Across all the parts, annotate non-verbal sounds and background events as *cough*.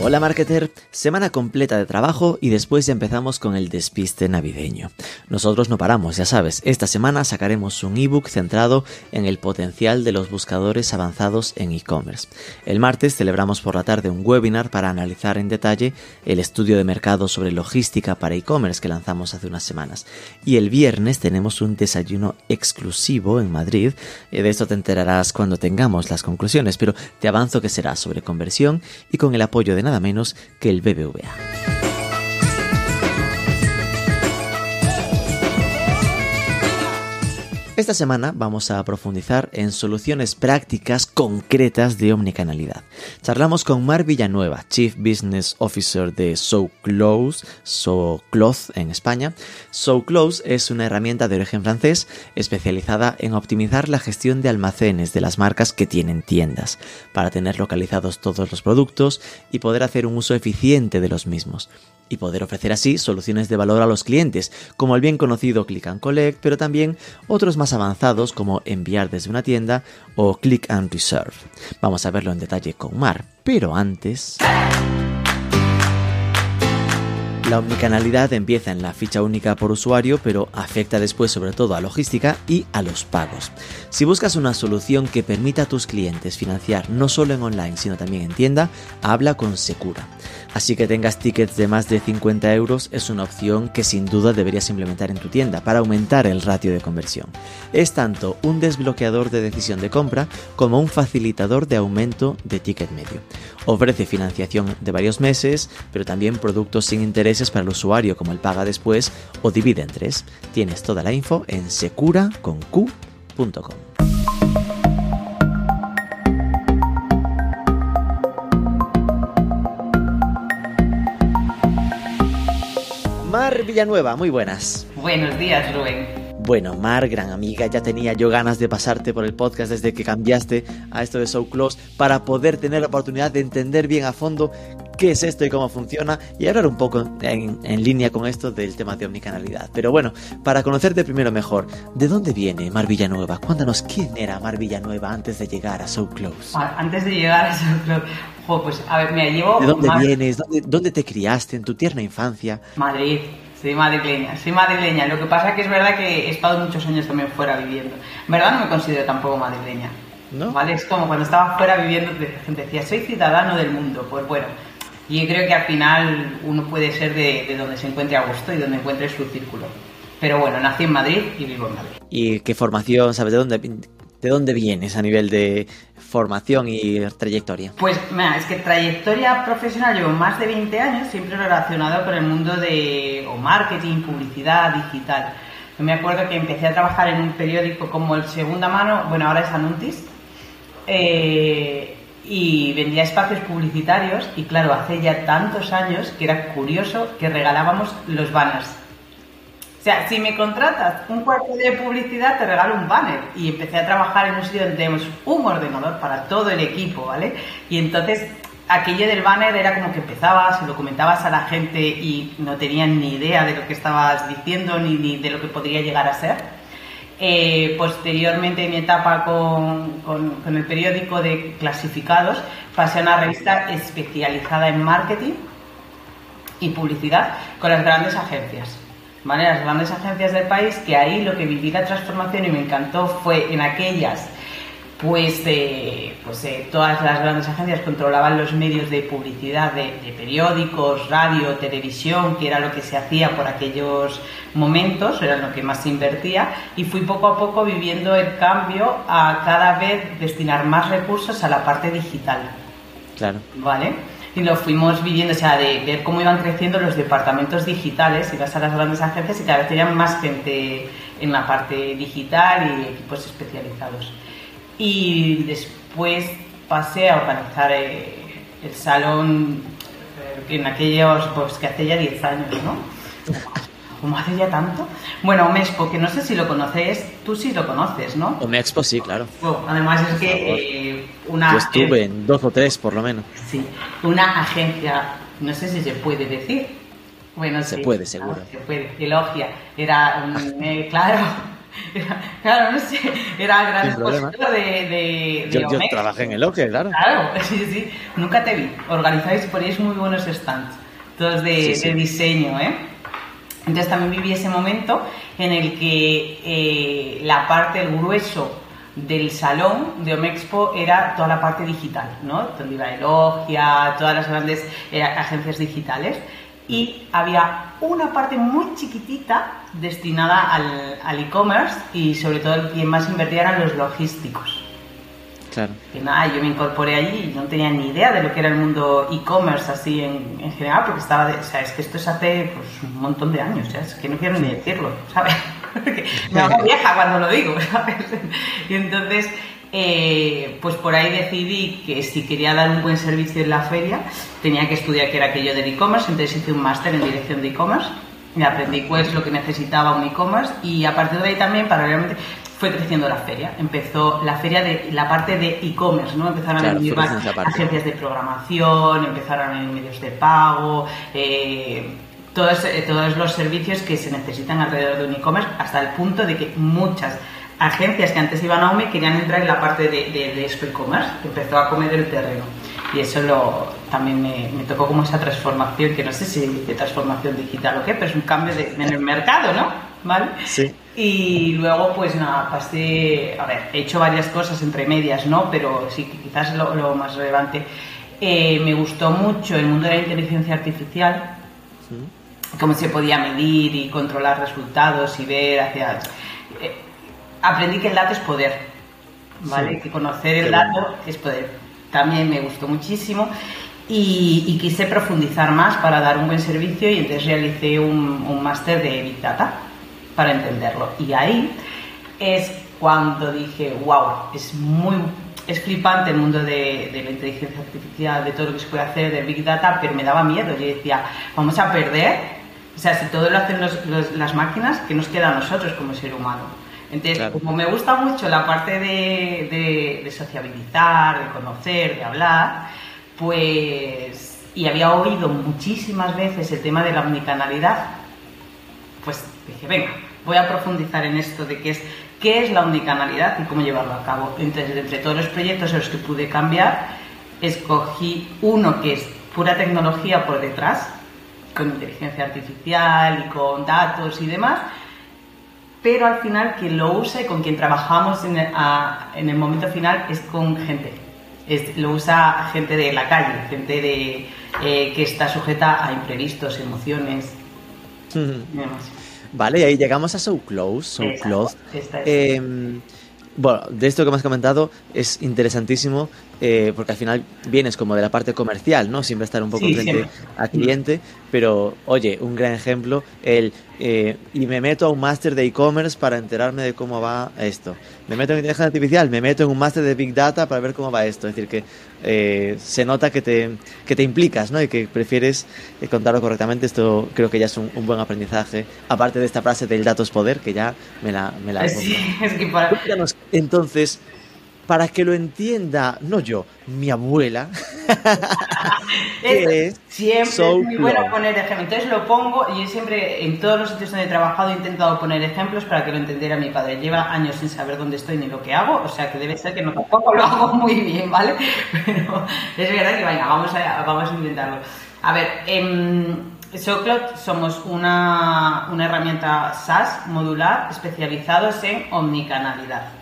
Hola marketer, semana completa de trabajo y después ya empezamos con el despiste navideño. Nosotros no paramos, ya sabes, esta semana sacaremos un ebook centrado en el potencial de los buscadores avanzados en e-commerce. El martes celebramos por la tarde un webinar para analizar en detalle el estudio de mercado sobre logística para e-commerce que lanzamos hace unas semanas. Y el viernes tenemos un desayuno exclusivo en Madrid, eh, de esto te enterarás cuando tengamos las conclusiones, pero te avanzo que será sobre conversión y con el apoyo de nada menos que el BBVA. Esta semana vamos a profundizar en soluciones prácticas concretas de omnicanalidad. Charlamos con Mar Villanueva, Chief Business Officer de SoClose, SoCloth en España. SoClose es una herramienta de origen francés especializada en optimizar la gestión de almacenes de las marcas que tienen tiendas, para tener localizados todos los productos y poder hacer un uso eficiente de los mismos y poder ofrecer así soluciones de valor a los clientes, como el bien conocido Click and Collect, pero también otros más avanzados como enviar desde una tienda o Click and Reserve. Vamos a verlo en detalle con Mar, pero antes... La omnicanalidad empieza en la ficha única por usuario, pero afecta después sobre todo a logística y a los pagos. Si buscas una solución que permita a tus clientes financiar no solo en online, sino también en tienda, habla con Secura. Así que tengas tickets de más de 50 euros es una opción que sin duda deberías implementar en tu tienda para aumentar el ratio de conversión. Es tanto un desbloqueador de decisión de compra como un facilitador de aumento de ticket medio. Ofrece financiación de varios meses, pero también productos sin intereses para el usuario como el paga después o divide en tres. Tienes toda la info en secura.com. Mar Villanueva, muy buenas. Buenos días, Rubén. Bueno, Mar, gran amiga, ya tenía yo ganas de pasarte por el podcast desde que cambiaste a esto de So Close para poder tener la oportunidad de entender bien a fondo qué es esto y cómo funciona y hablar un poco en, línea con esto del tema de omnicanalidad. Pero bueno, para conocerte primero mejor, ¿de dónde viene Mar Villanueva? Cuéntanos quién era Mar Villanueva antes de llegar a So Close. Ah, antes de llegar a So Close, pues a ver, me llevo... ¿De dónde vienes? ¿Dónde, te criaste en tu tierna infancia? Madrid. Soy madrileña, soy madrileña. Lo que pasa es que es verdad que he estado muchos años también fuera viviendo. En verdad no me considero tampoco madrileña. ¿No? ¿Vale? Es como cuando estaba fuera viviendo, la gente decía, soy ciudadano del mundo. Pues bueno, y creo que al final uno puede ser de, donde se encuentre a gusto y donde encuentre su círculo. Pero bueno, nací en Madrid y vivo en Madrid. ¿Y qué formación, sabes de dónde, de dónde vienes a nivel de formación y trayectoria? Pues mira, es que trayectoria profesional llevo más de 20 años, siempre relacionado con el mundo de marketing, publicidad, digital. Yo me acuerdo que empecé a trabajar en un periódico como el Segunda Mano, bueno, ahora es Anuntis, eh, y vendía espacios publicitarios y claro, hace ya tantos años que era curioso que regalábamos los banners. Sea, si me contratas un cuarto de publicidad, te regalo un banner. Y empecé a trabajar en un sitio donde tenemos un ordenador para todo el equipo, ¿vale? Y entonces aquello del banner era como que empezabas, lo comentabas a la gente y no tenían ni idea de lo que estabas diciendo ni, ni de lo que podría llegar a ser. Eh, posteriormente, en mi etapa con, con, el periódico de clasificados, pasé a una revista especializada en marketing y publicidad con las grandes agencias. ¿Vale? Las grandes agencias del país, que ahí lo que viví la transformación y me encantó fue en aquellas pues, pues todas las grandes agencias controlaban los medios de publicidad de, periódicos, radio, televisión, que era lo que se hacía por aquellos momentos, era lo que más se invertía, y fui poco a poco viviendo el cambio a cada vez destinar más recursos a la parte digital. Claro. ¿Vale? Y lo fuimos viviendo, o sea, de ver cómo iban creciendo los departamentos digitales, a las grandes agencias y cada vez tenían más gente en la parte digital y equipos especializados y después pasé a organizar eh, el salón en aquellos, pues que hace ya 10 años, ¿no? ¿Cómo hace ya tanto? Bueno, Omexpo, que no sé si lo conoces, tú sí lo conoces, ¿no? Omexpo sí, claro. además es que eh, una... Yo estuve en dos o tres, por lo menos. Sí, una agencia, no sé si se puede decir, Bueno, se sí, puede, seguro. Se puede. Elogia. Era, un, *laughs* eh, claro, era, claro, no sé, era gran expositor de, de, de Yo, yo trabajé en el Oque, claro. Claro, *laughs* sí, sí. Nunca te vi. Organizáis y poníais muy buenos stands, todos de, Sí, sí. de diseño, ¿eh? Entonces también viví ese momento en el que eh, la parte, el grueso del salón de Omexpo era toda la parte digital, ¿no? Donde iba Elogia, todas las grandes eh, agencias digitales. Y había una parte muy chiquitita destinada al al e-commerce y sobre todo el que más invertía eran los logísticos. Que nada, yo me incorporé allí y no tenía ni idea de lo que era el mundo e-commerce así en, en general, porque estaba, de, o sea, es que esto es hace pues, un montón de años, ¿sabes? es que no quiero ni decirlo, ¿sabes? *laughs* Me hago vieja cuando lo digo, *laughs* ¿sabes? Y entonces, eh, pues por ahí decidí que si quería dar un buen servicio en la feria, tenía que estudiar qué era aquello del e-commerce, entonces hice un máster en dirección de e-commerce y aprendí pues lo que necesitaba un e-commerce y a partir de ahí también paralelamente fue creciendo la feria. Empezó la feria de la parte de e-commerce, ¿no? Empezaron Claro, a venir más agencias de programación, empezaron a venir medios de pago, eh, todos, eh, todos los servicios que se necesitan alrededor de un e-commerce, hasta el punto de que muchas agencias que antes iban a OME querían entrar en la parte de, de, de esto e-commerce, empezó a comer el terreno. Y eso lo, también me, me tocó como esa transformación, que no sé si de transformación digital o qué, pero es un cambio de- en el mercado, ¿no? ¿Vale? Sí. Y luego, pues nada, pasé, a ver, he hecho varias cosas entre medias, ¿no? Pero sí, quizás lo, lo más relevante. Eh, me gustó mucho el mundo de la inteligencia artificial, cómo se podía medir y controlar resultados y ver hacia... eh, aprendí que el dato es poder, ¿vale? Sí. Que conocer el Qué dato es poder. También me gustó muchísimo y, y quise profundizar más para dar un buen servicio y entonces realicé un, un máster de Big Data para entenderlo. Y ahí es cuando dije, wow, es muy... Es flipante el mundo de, de la inteligencia artificial, de todo lo que se puede hacer, de Big Data, pero me daba miedo. Yo decía, vamos a perder o sea, si todo lo hacen los- los- las máquinas, ¿qué nos queda a nosotros como ser humano? Entonces, Claro. como me gusta mucho la parte de, de- de sociabilizar, de conocer, de hablar, pues, y había oído muchísimas veces el tema de la omnicanalidad, pues dije, venga, voy a profundizar en esto de qué es, qué es la omnicanalidad y cómo llevarlo a cabo. Entonces, entre todos los proyectos en los que pude cambiar, escogí uno que es pura tecnología por detrás, con inteligencia artificial y con datos y demás, pero al final quien lo usa y con quien trabajamos en el, a- en el momento final es con gente. Es- lo usa gente de la calle, gente de, eh, que está sujeta a imprevistos, emociones y demás. Vale, y ahí llegamos a So Close, So Close. Eh, bueno, de esto que me has comentado es interesantísimo eh, porque al final vienes como de la parte comercial, ¿no? Siempre estar un poco Sí, frente siempre. al cliente, pero oye, un gran ejemplo, el eh, y me meto a un máster de e-commerce para enterarme de cómo va esto. Me meto en inteligencia artificial, me meto en un máster de Big Data para ver cómo va esto. Es decir, que eh, se nota que te, que te implicas, ¿no? Y que prefieres eh, contarlo correctamente. Esto creo que ya es un, un buen aprendizaje. Aparte de esta frase del dato es poder, que ya me la, me la Sí, es que para, entonces, para que lo entienda, no yo, mi abuela, *laughs* ¿qué es siempre So es muy bueno Close? poner ejemplos. Entonces lo pongo y siempre, en todos los sitios donde he trabajado, he intentado poner ejemplos para que lo entendiera mi padre. Lleva años sin saber dónde estoy ni lo que hago, o sea que debe ser que no tampoco lo hago muy bien, ¿vale? *laughs* Pero es verdad que, venga, vamos a, vamos a intentarlo. A ver, en SoCloud somos una, una herramienta SaaS modular especializados en omnicanalidad.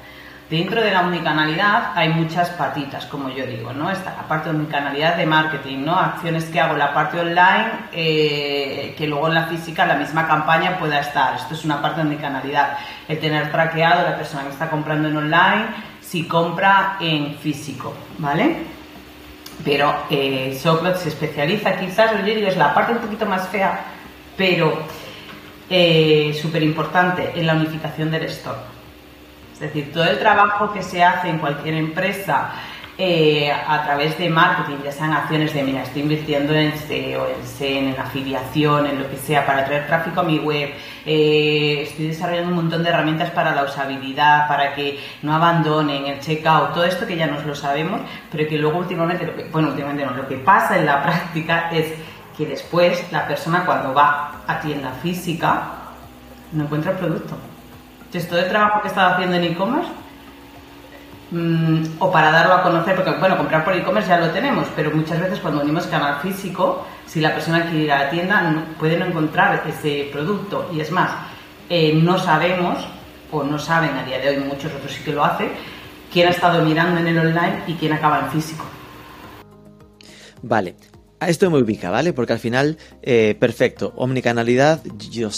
Dentro de la omnicanalidad hay muchas patitas, como yo digo, ¿no? Está la parte de omnicanalidad de marketing, ¿no? Acciones que hago en la parte online, eh, que luego en la física la misma campaña pueda estar. Esto es una parte de omnicanalidad. El tener traqueado la persona que está comprando en online, si compra en físico, ¿vale? Pero eh, se especializa, quizás, yo digo, es la parte un poquito más fea, pero eh, súper importante en la unificación del stock. Es decir, todo el trabajo que se hace en cualquier empresa eh, a través de marketing, ya sean acciones de, mira, estoy invirtiendo en SEO, en SEN, en afiliación, en lo que sea, para traer tráfico a mi web, eh, estoy desarrollando un montón de herramientas para la usabilidad, para que no abandonen el checkout, todo esto que ya nos lo sabemos, pero que luego últimamente, bueno, últimamente no, lo que pasa en la *laughs* práctica es que después la persona cuando va a tienda física no encuentra el producto. Todo el trabajo que estaba haciendo en e-commerce mm, o para darlo a conocer, porque bueno, comprar por e-commerce ya lo tenemos, pero muchas veces cuando unimos canal físico, si la persona quiere ir a la tienda, puede no encontrar ese producto. Y es más, eh, no sabemos, o no saben a día de hoy, muchos otros sí que lo hacen, quién ha estado mirando en el online y quién acaba en físico. Vale, esto me ubica, ¿vale? Porque al final, eh, perfecto, omnicanalidad, yo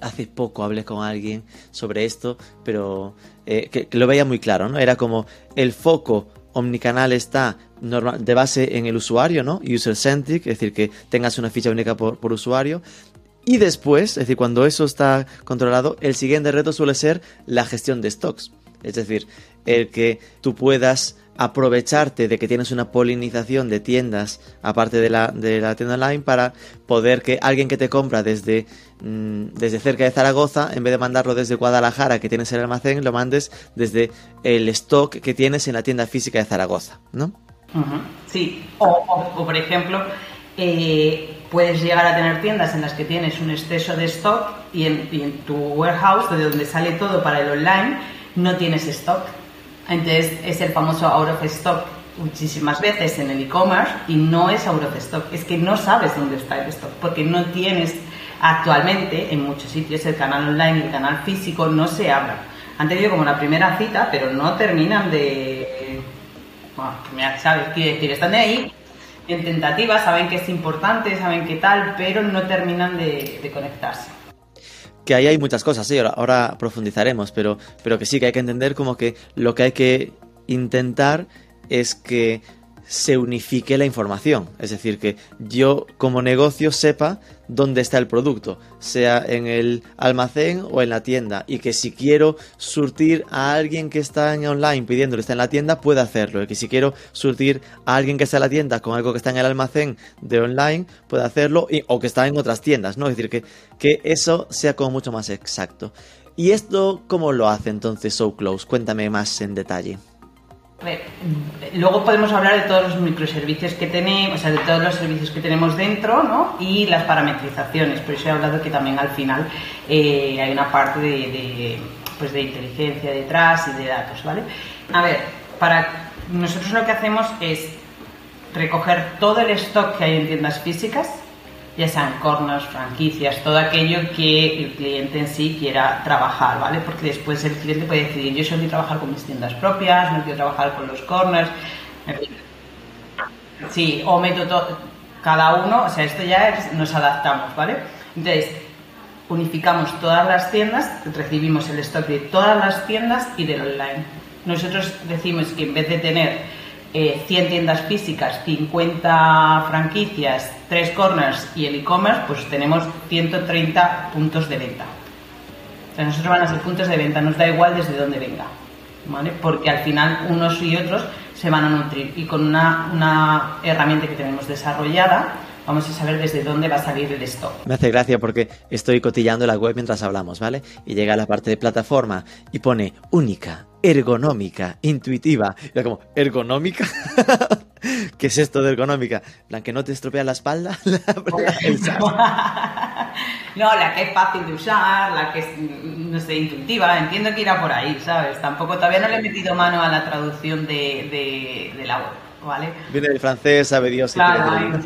hace poco hablé con alguien sobre esto, pero eh, que, lo veía muy claro, ¿no? Era como el foco omnicanal está de base en el usuario, ¿no? User-centric, es decir, que tengas una ficha única por usuario, y después, es decir, cuando eso está controlado, el siguiente reto suele ser la gestión de stocks. Es decir, el que tú puedas aprovecharte de que tienes una polinización de tiendas aparte de la, de la tienda online para poder que alguien que te compra desde, mm, desde cerca de Zaragoza, en vez de mandarlo desde Guadalajara que tienes el almacén, lo mandes desde el stock que tienes en la tienda física de Zaragoza, ¿no? Sí, o, por ejemplo, eh, puedes llegar a tener tiendas en las que tienes un exceso de stock y en, y en tu warehouse, de donde sale todo para el online, no tienes stock entonces es el famoso out of stock muchísimas veces en el e-commerce y no es out of stock, es que no sabes dónde está el stock porque no tienes actualmente en muchos sitios el canal online y el canal físico no se abran. Han tenido como la primera cita, pero no terminan de... Bueno, sabes, quiere decir, están de ahí en tentativa, saben que es importante, saben qué tal, pero no terminan de conectarse que ahí hay muchas cosas, sí, ahora, profundizaremos, pero, pero que sí que hay que entender como que lo que hay que intentar es que se unifique la información. Es decir, que yo como negocio sepa dónde está el producto, sea en el almacén o en la tienda. Y que si quiero surtir a alguien que está en online pidiéndole está en la tienda, pueda hacerlo. Y que si quiero surtir a alguien que está en la tienda con algo que está en el almacén de online, pueda hacerlo. o que está en otras tiendas, ¿no? Es decir, que, que eso sea como mucho más exacto. ¿Y esto cómo lo hace entonces So Close? Cuéntame más en detalle. Luego podemos hablar de todos los microservicios que tenemos, o sea, de todos los servicios que tenemos dentro, ¿no? Y las parametrizaciones. Por eso he hablado que también al final eh, hay una parte de, pues de inteligencia detrás y de datos, ¿vale? A ver, para nosotros lo que hacemos es recoger todo el stock que hay en tiendas físicas, ya sean corners, franquicias, todo aquello que el cliente en sí quiera trabajar, ¿vale? Porque después el cliente puede decidir, yo solo quiero trabajar con mis tiendas propias, no quiero trabajar con los corners. Sí, o meto todo, cada uno, o sea, esto ya nos adaptamos, ¿vale? Entonces, unificamos todas las tiendas, recibimos el stock de todas las tiendas y del online. Nosotros decimos que en vez de tener 100 eh, tiendas físicas, 50 franquicias, 3 corners y el e-commerce, pues tenemos 130 puntos de venta. O sea, nosotros van a ser puntos de venta, nos da igual desde dónde venga, ¿vale? Porque al final unos y otros se van a nutrir y con una, una herramienta que tenemos desarrollada, vamos a saber desde dónde va a salir el stock. Me hace gracia porque estoy cotillando la web mientras hablamos, ¿vale? Y llega a la parte de plataforma y pone única, ergonómica, intuitiva. Y como, ¿ergonómica? *laughs* ¿Qué es esto de ergonómica? ¿La que no te estropea la espalda? *laughs* *laughs* no, la que es fácil de usar, la que es, no sé, intuitiva. Entiendo que irá por ahí, ¿sabes? Tampoco todavía no le he metido mano a la traducción de, de la web. Viene del francés, sabe Dios. Claro,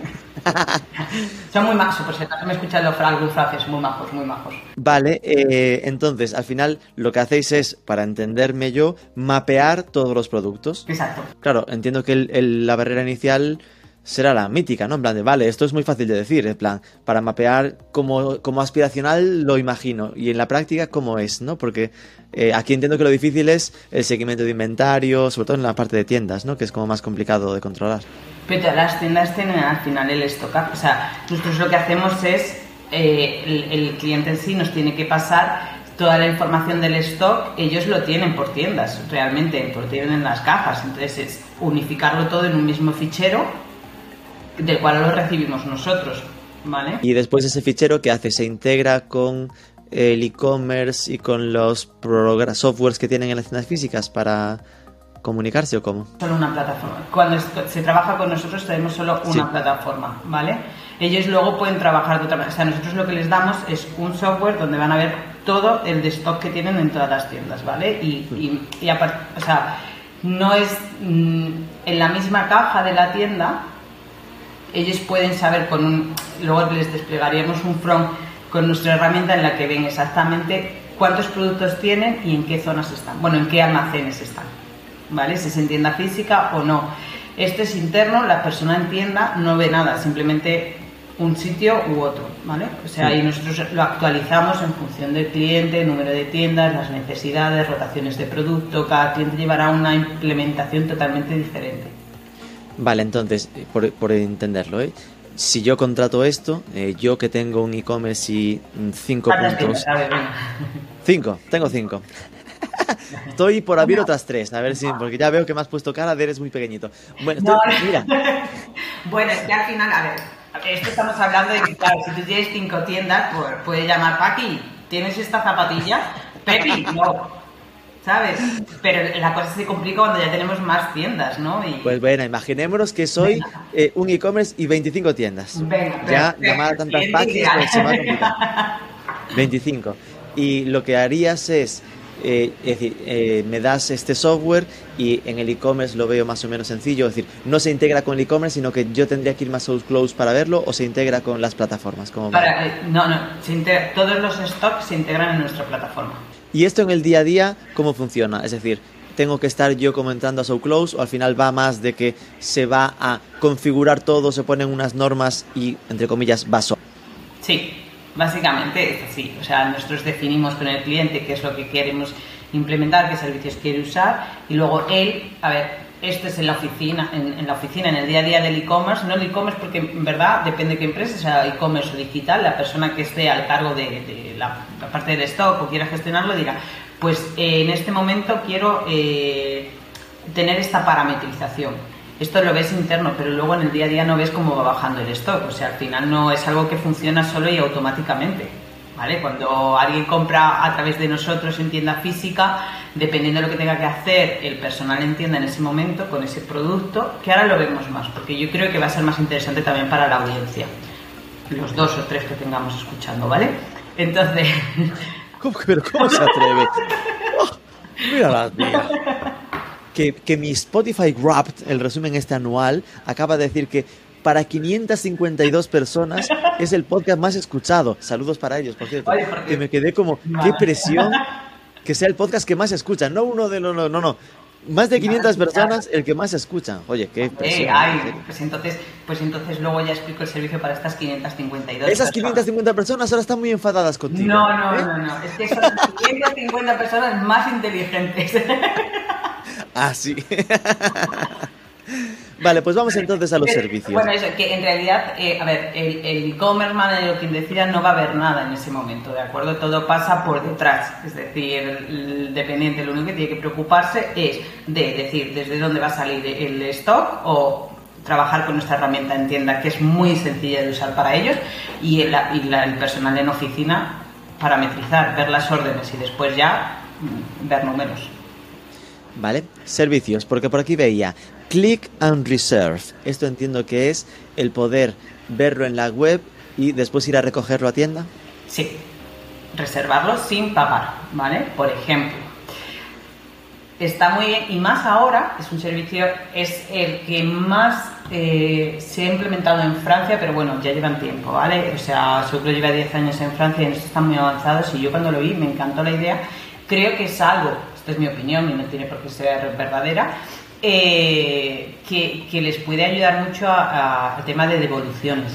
*laughs* Son muy majos, por si acaso me escuchan los algún francés, muy majos, muy majos. Vale, eh, entonces, al final lo que hacéis es, para entenderme yo, mapear todos los productos. Exacto. Claro, entiendo que la barrera inicial será la mítica, ¿no? En plan de, vale, esto es muy fácil de decir, en plan, para mapear como, como aspiracional lo imagino, y en la práctica cómo es, ¿no? Porque eh, aquí entiendo que lo difícil es el seguimiento de inventario, sobre todo en la parte de tiendas, ¿no? Que es como más complicado de controlar. Pero las tiendas tienen al final el stock, o sea, nosotros lo que hacemos es, eh, el, el cliente en sí nos tiene que pasar toda la información del stock, ellos lo tienen por tiendas, realmente, lo tienen en las cajas. Entonces es unificarlo todo en un mismo fichero del cual lo recibimos nosotros. ¿Vale? Y después ese fichero que hace se integra con el e-commerce y con los softwares que tienen en las tiendas físicas para comunicarse o cómo? Solo una plataforma. Cuando se trabaja con nosotros tenemos solo una plataforma, ¿vale? ellos luego pueden trabajar de otra manera. O sea, nosotros lo que les damos es un software donde van a ver todo el de stock que tienen en todas las tiendas, ¿vale? Y, y, aparte, o sea, no es mm, en la misma caja de la tienda, ellos pueden saber con un, luego les desplegaríamos un front con nuestra herramienta en la que ven exactamente cuántos productos tienen y en qué zonas están, bueno, en qué almacenes están, ¿vale? Si es en tienda física o no. Este es interno, la persona en tienda no ve nada, simplemente un sitio u otro, ¿vale? O sea, ahí nosotros lo actualizamos en función del cliente, número de tiendas, las necesidades, rotaciones de producto, cada cliente llevará una implementación totalmente diferente. Vale, entonces, por, por entenderlo, ¿eh? si yo contrato esto, eh, yo que tengo un e-commerce y cinco puntos... Cinco, tengo cinco. *laughs* Estoy por abrir otras tres, a ver si, porque ya veo que me has puesto cara de eres muy pequeñito. Bueno, mira. *laughs* bueno, es que al final, a ver, esto estamos hablando de que, claro, si tú tienes cinco tiendas, pues puedes llamar Paqui, ¿tienes esta zapatilla? Pepi, no. ¿Sabes? Pero la cosa se complica cuando ya tenemos más tiendas, ¿no? Pues bueno, imaginémonos que soy eh, un e-commerce y 25 tiendas. Venga, ya llamar a tantas Paquis pues se va a complicar. 25. Y lo que harías es eh, es decir, eh, me das este software y en el e-commerce lo veo más o menos sencillo, es decir, no se integra con el e-commerce, sino que yo tendría que ir más a Close para verlo o se integra con las plataformas. Como para, no, no, todos los stocks se integran en nuestra plataforma. ¿Y esto en el día a día cómo funciona? Es decir, tengo que estar yo comentando a Close o al final va más de que se va a configurar todo, se ponen unas normas y, entre comillas, va solo. Sí, Básicamente es así, o sea, nosotros definimos con el cliente qué es lo que queremos implementar, qué servicios quiere usar y luego él, a ver, esto es en la oficina, en, la oficina, en el día a día del e-commerce, no el e-commerce porque en verdad depende de qué empresa, sea e-commerce o digital, la persona que esté al cargo de, la, parte del stock o quiera gestionarlo dirá, pues eh, en este momento quiero eh, tener esta parametrización esto lo ves interno, pero luego en el día a día no ves cómo va bajando el stock. O sea, al final no es algo que funciona solo y automáticamente. ¿Vale? Cuando alguien compra a través de nosotros en tienda física, dependiendo de lo que tenga que hacer el personal en tienda en ese momento con ese producto, que ahora lo vemos más, porque yo creo que va a ser más interesante también para la audiencia. Los dos o tres que tengamos escuchando, ¿vale? Entonces. *laughs* ¿Cómo, pero ¿cómo se atreve? *laughs* Oh, mira las que, mi Spotify Wrapped, el resumen este anual, acaba de decir que para 552 personas es el podcast más escuchado. Saludos para ellos, por cierto. que me quedé como, qué presión que sea el podcast que más escuchan, no uno de los, no, no, no. Más de 500 personas, el que más escuchan. Oye, qué presión. pues entonces, pues entonces luego ya explico el servicio para estas 552 Esas 550 personas ahora están muy enfadadas contigo. No, no, ¿eh? no, no. Es que son 550 personas más inteligentes. *laughs* Ah, sí. *laughs* vale, pues vamos entonces a los servicios. Bueno, eso, que en realidad, eh, a ver, el e-commerce manager o quien decida no va a ver nada en ese momento, ¿de acuerdo? Todo pasa por detrás. Es decir, el dependiente lo único que tiene que preocuparse es de decir desde dónde va a salir el stock o trabajar con nuestra herramienta en tienda, que es muy sencilla de usar para ellos, y el, el personal en oficina parametrizar, ver las órdenes y después ya mm, ver números. ¿Vale? Servicios, porque por aquí veía Click and Reserve. Esto entiendo que es el poder verlo en la web y después ir a recogerlo a tienda. Sí, reservarlo sin pagar, ¿vale? Por ejemplo, está muy bien y más ahora es un servicio, es el que más eh, se ha implementado en Francia, pero bueno, ya llevan tiempo, ¿vale? O sea, seguro lleva 10 años en Francia y en esto están muy avanzados y yo cuando lo vi me encantó la idea. Creo que es algo es mi opinión y no tiene por qué ser verdadera, eh, que, les puede ayudar mucho al tema de devoluciones.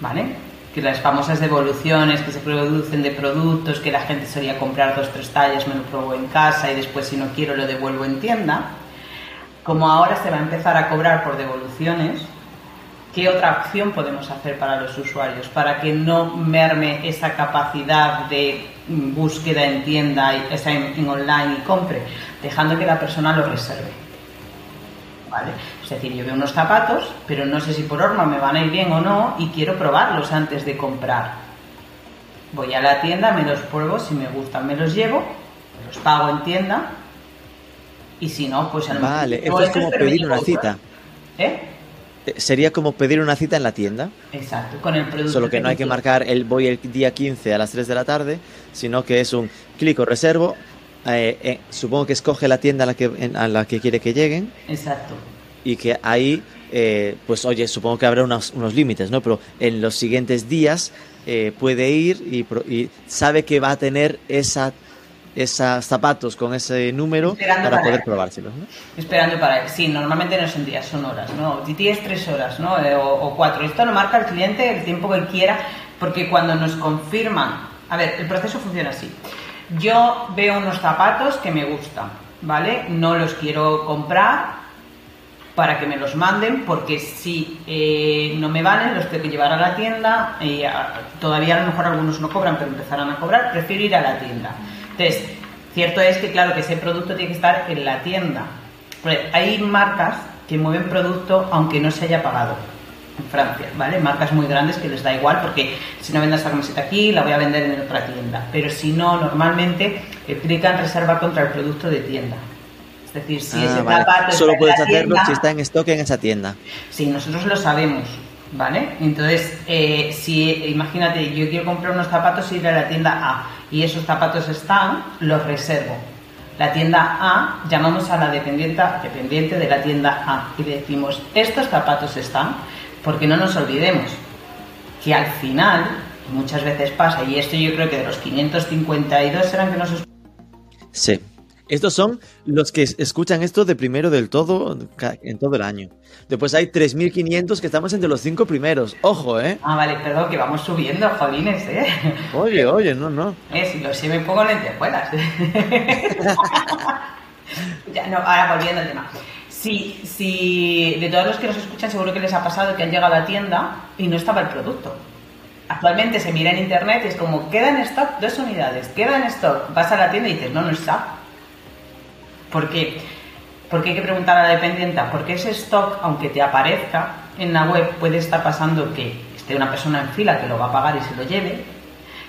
¿Vale? Que las famosas devoluciones que se producen de productos que la gente solía comprar dos, tres tallas, me lo pruebo en casa y después si no quiero lo devuelvo en tienda. Como ahora se va a empezar a cobrar por devoluciones, ¿qué otra opción podemos hacer para los usuarios? Para que no merme esa capacidad de búsqueda en tienda, en, online y compre, dejando que la persona lo reserve. ¿Vale? Es decir, yo veo unos zapatos, pero no sé si por horma me van a ir bien o no y quiero probarlos antes de comprar. Voy a la tienda, me los pruebo, si me gustan me los llevo, los pago en tienda y si no, pues Vale, esto es como pedir una cita. ¿Eh? Sería como pedir una cita en la tienda. Exacto, con el producto. Solo que no hay que marcar el voy el día 15 a las 3 de la tarde, sino que es un clic o reservo. eh, eh, supongo que escoge la tienda a la que, en- a la que quiere que lleguen Exacto. y que ahí, eh, pues oye, supongo que habrá unos, unos límites, ¿no? Pero en los siguientes días eh, puede ir y, y sabe que va a tener esa, esos zapatos con ese número Esperando para para poder probárselos, ¿no? Esperando para. Sí, normalmente no son días, son horas, ¿no? Si tienes tres horas, ¿no? Eh, o, o cuatro. Esto lo marca el cliente el tiempo que él quiera, porque cuando nos confirman. A ver, el proceso funciona así. Yo veo unos zapatos que me gustan, ¿vale? No los quiero comprar para que me los manden, porque si eh, no me valen, los tengo que llevar a la tienda. Y a- todavía a lo mejor algunos no cobran, pero empezarán a cobrar. Prefiero ir a la tienda. Entonces, cierto es que, claro, que ese producto tiene que estar en la tienda. Pues hay marcas que mueven producto aunque no se haya pagado en Francia, ¿vale? Marcas muy grandes que les da igual porque si no vendo esa camiseta aquí, la voy a vender en otra tienda. Pero si no, normalmente aplican reserva contra el producto de tienda. Es decir, si Ah, ese vale. Solo puedes hacerlo tienda- si está en stock en esa tienda. Sí, nosotros lo sabemos, ¿vale? Entonces, eh, si imagínate, yo quiero comprar unos zapatos y ir a la tienda A y esos zapatos están, los reservo. La tienda A, llamamos a la dependiente, dependiente de la tienda A y le decimos, estos zapatos están, porque no nos olvidemos que al final, muchas veces pasa, y esto yo creo que de los 552 eran que nos Sí. Estos son los que es- escuchan esto de primero del todo en todo el año. Después hay 3.500 que estamos entre los cinco primeros. Ojo, ¿eh? Ah, vale, perdón, que vamos subiendo, jolines, ¿eh? Oye, oye, no, no. *laughs* Eh, si lo sé, me pongo lentejuelas. *laughs* ya, no, ahora volviendo al tema. Si, si de todos los que nos escuchan, seguro que les ha pasado que han llegado a la tienda y no estaba el producto. Actualmente se mira en internet y es como, queda en stock dos unidades, queda en stock. Vas a la tienda y dices, no, no está. ¿Por qué? Porque hay que preguntar a la dependienta, porque ese stock, aunque te aparezca en la web, puede estar pasando que esté una persona en fila que lo va a pagar y se lo lleve.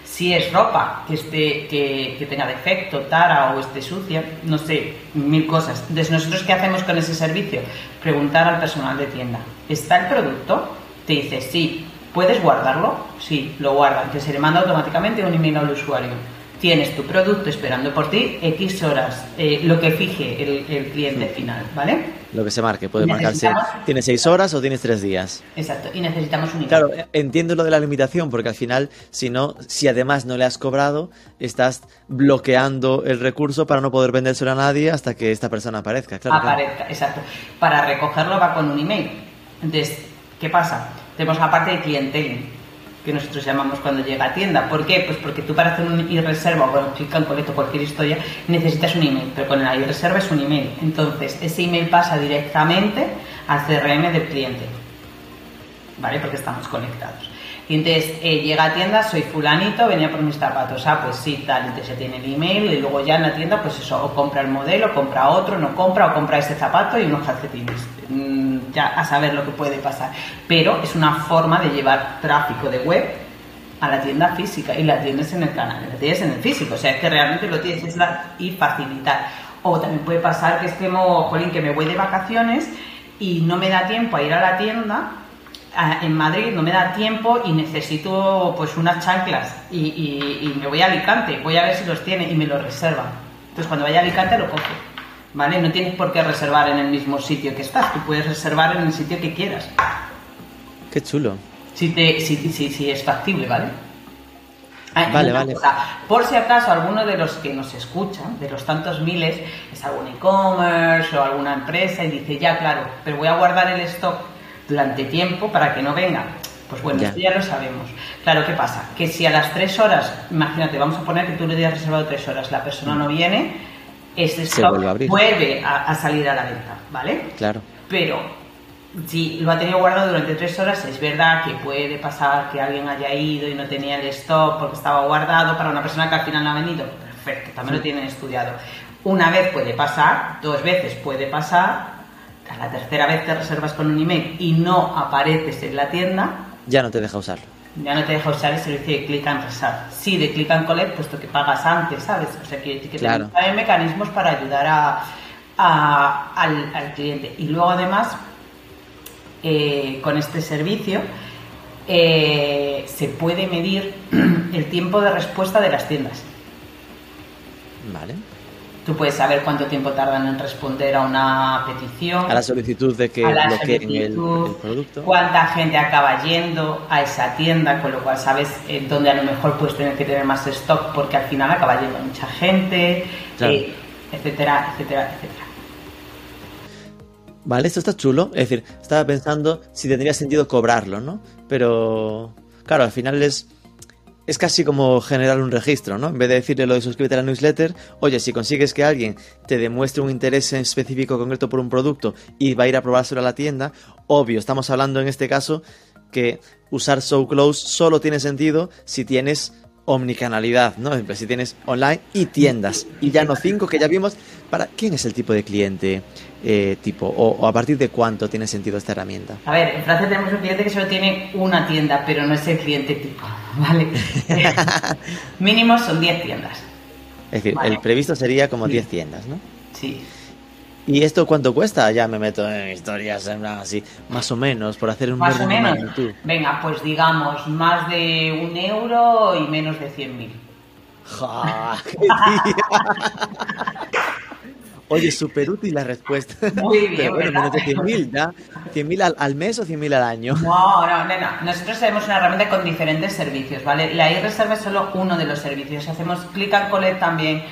Si es ropa que, esté, que, tenga defecto, tara o esté sucia, no sé, mil cosas. Entonces, ¿nosotros qué hacemos con ese servicio? Preguntar al personal de tienda, ¿está el producto? Te dice, sí. ¿Puedes guardarlo? Sí, lo guardan, que se le manda automáticamente un email al usuario tienes tu producto esperando por ti X horas, eh, lo que fije el, el cliente final, ¿vale? Lo que se marque. Puede marcarse. ¿Tienes seis horas o tienes tres días? Exacto, y necesitamos un email. Claro, entiendo lo de la limitación, porque al final, si no, si además no le has cobrado, estás bloqueando el recurso para no poder vendérselo a nadie hasta que esta persona aparezca. Claro, claro. aparezca, exacto. Para recogerlo va con un email. Entonces, ¿qué pasa? Tenemos la parte de clienteling, que nosotros llamamos cuando llega a tienda. ¿Por qué? Pues porque tú para hacer un e-reserva o bueno, click and collect o cualquier historia necesitas un email, pero con el e-reserva es un email. Entonces, ese email pasa directamente al CRM del cliente. ¿Vale? Porque estamos conectados. Y entonces eh, llega a tienda, soy fulanito, venía por mis zapatos. Ah, pues sí, tal. Entonces se tiene el email y luego ya en la tienda, pues eso, o compra el modelo, compra otro, no compra, o compra ese zapato y unos calcetines. Mm, ya a saber lo que puede pasar. Pero es una forma de llevar tráfico de web a la tienda física y la tienes en el canal, la tienes en el físico. O sea, es que realmente lo tienes es la- y facilitar. O también puede pasar que es que, mo- jolín, que me voy de vacaciones y no me da tiempo a ir a la tienda en Madrid no me da tiempo y necesito pues unas chanclas y, y- y me voy a Alicante, voy a ver si los tiene y me los reservan. Entonces cuando vaya a Alicante lo cojo, ¿vale? No tienes por qué reservar en el mismo sitio que estás, tú puedes reservar en el sitio que quieras, Qué chulo. si, te, si, si, si es factible, ¿vale? Ah, Vale, vale. cosa, por si acaso alguno de los que nos escuchan, de los tantos miles, es algún e-commerce o alguna empresa y dice, ya claro, pero voy a guardar el stock durante tiempo para que no venga. Pues bueno, Ya. esto ya lo sabemos. Claro, ¿qué pasa? Que si a las tres horas, imagínate, vamos a poner que tú le hayas reservado tres horas, la persona no viene, ese Se stock vuelve a vuelve a, a salir a la venta, ¿vale? Claro. Pero si lo ha tenido guardado durante tres horas, es verdad que puede pasar que alguien haya ido y no tenía el stock porque estaba guardado para una persona que al final no ha venido. Perfecto, también lo tienen estudiado. Una vez puede pasar, dos veces puede pasar, a la tercera vez te reservas con un email y no apareces en la tienda, Ya no te deja usarlo. ya no te deja usar el servicio de click and reserve. Sí, de click and collect, puesto que pagas antes, ¿sabes? O sea, que, que Claro. hay mecanismos para ayudar a, a- al, al cliente. Y luego, además, eh, con este servicio, eh, se puede medir *clears throat* el tiempo de respuesta de las tiendas. Vale. Tú puedes saber cuánto tiempo tardan en responder a una petición. A la solicitud de que a bloqueen el, el producto. Cuánta gente acaba yendo a esa tienda, con lo cual sabes eh, dónde a lo mejor puedes tener que tener más stock porque al final acaba yendo mucha gente, Claro. eh, etcétera, etcétera, etcétera. Vale, esto está chulo. Es decir, estaba pensando si tendría sentido cobrarlo, ¿no? Pero, claro, al final es, es casi como generar un registro, ¿no? En vez de decirle lo de suscríbete a la newsletter, oye, si consigues que alguien te demuestre un interés en específico concreto por un producto y va a ir a probárselo a la tienda, obvio, estamos hablando en este caso que usar So Close solo tiene sentido si tienes omnicanalidad, ¿no? Si tienes online y tiendas. Y ya no cinco que ya vimos. ¿Para quién es el tipo de cliente eh, tipo? O, o a partir de cuánto tiene sentido esta herramienta? A ver, en Francia tenemos un cliente que solo tiene una tienda, pero no es el cliente tipo, *laughs* ¿vale? *laughs* Mínimo son 10 tiendas. Es decir, Vale. el previsto sería como Sí. 10 tiendas, ¿no? Sí. ¿Y esto cuánto cuesta? Ya me meto en historias así, más o menos, por hacer un Más o menos. magnitud. Venga, pues digamos, más de un euro y menos de 100.000. ¡Ja! ¡Qué tía! Oye, súper útil la respuesta. Muy bien, Pero bueno, ¿verdad? menos de 100.000, ¿ya? ¿100.000 al, al mes o 100.000 al año? No, no, no. Nosotros tenemos una herramienta con diferentes servicios, ¿vale? La e-reserva es solo uno de los servicios. Hacemos click and collect también.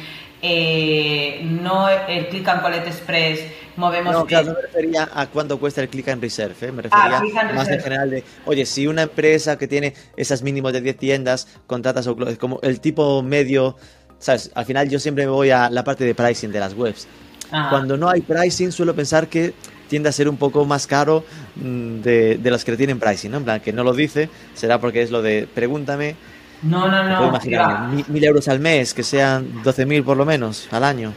Eh, no el click and collect express. Movemos. No, claro, no me refería a cuánto cuesta el click and reserve, ¿eh? me refería Ah, click and más en general de, oye, si una empresa que tiene esas mínimos de 10 tiendas contrata su es como el tipo medio, ¿sabes? Al final yo siempre me voy a la parte de pricing de las webs. Ajá. Cuando no hay pricing suelo pensar que tiende a ser un poco más caro mm, de, de los que tienen pricing, ¿no? En plan, que no lo dice, será porque es lo de pregúntame, No, no, no. puedo imaginar, mil, mil euros al mes, que sean 12.000 por lo menos al año.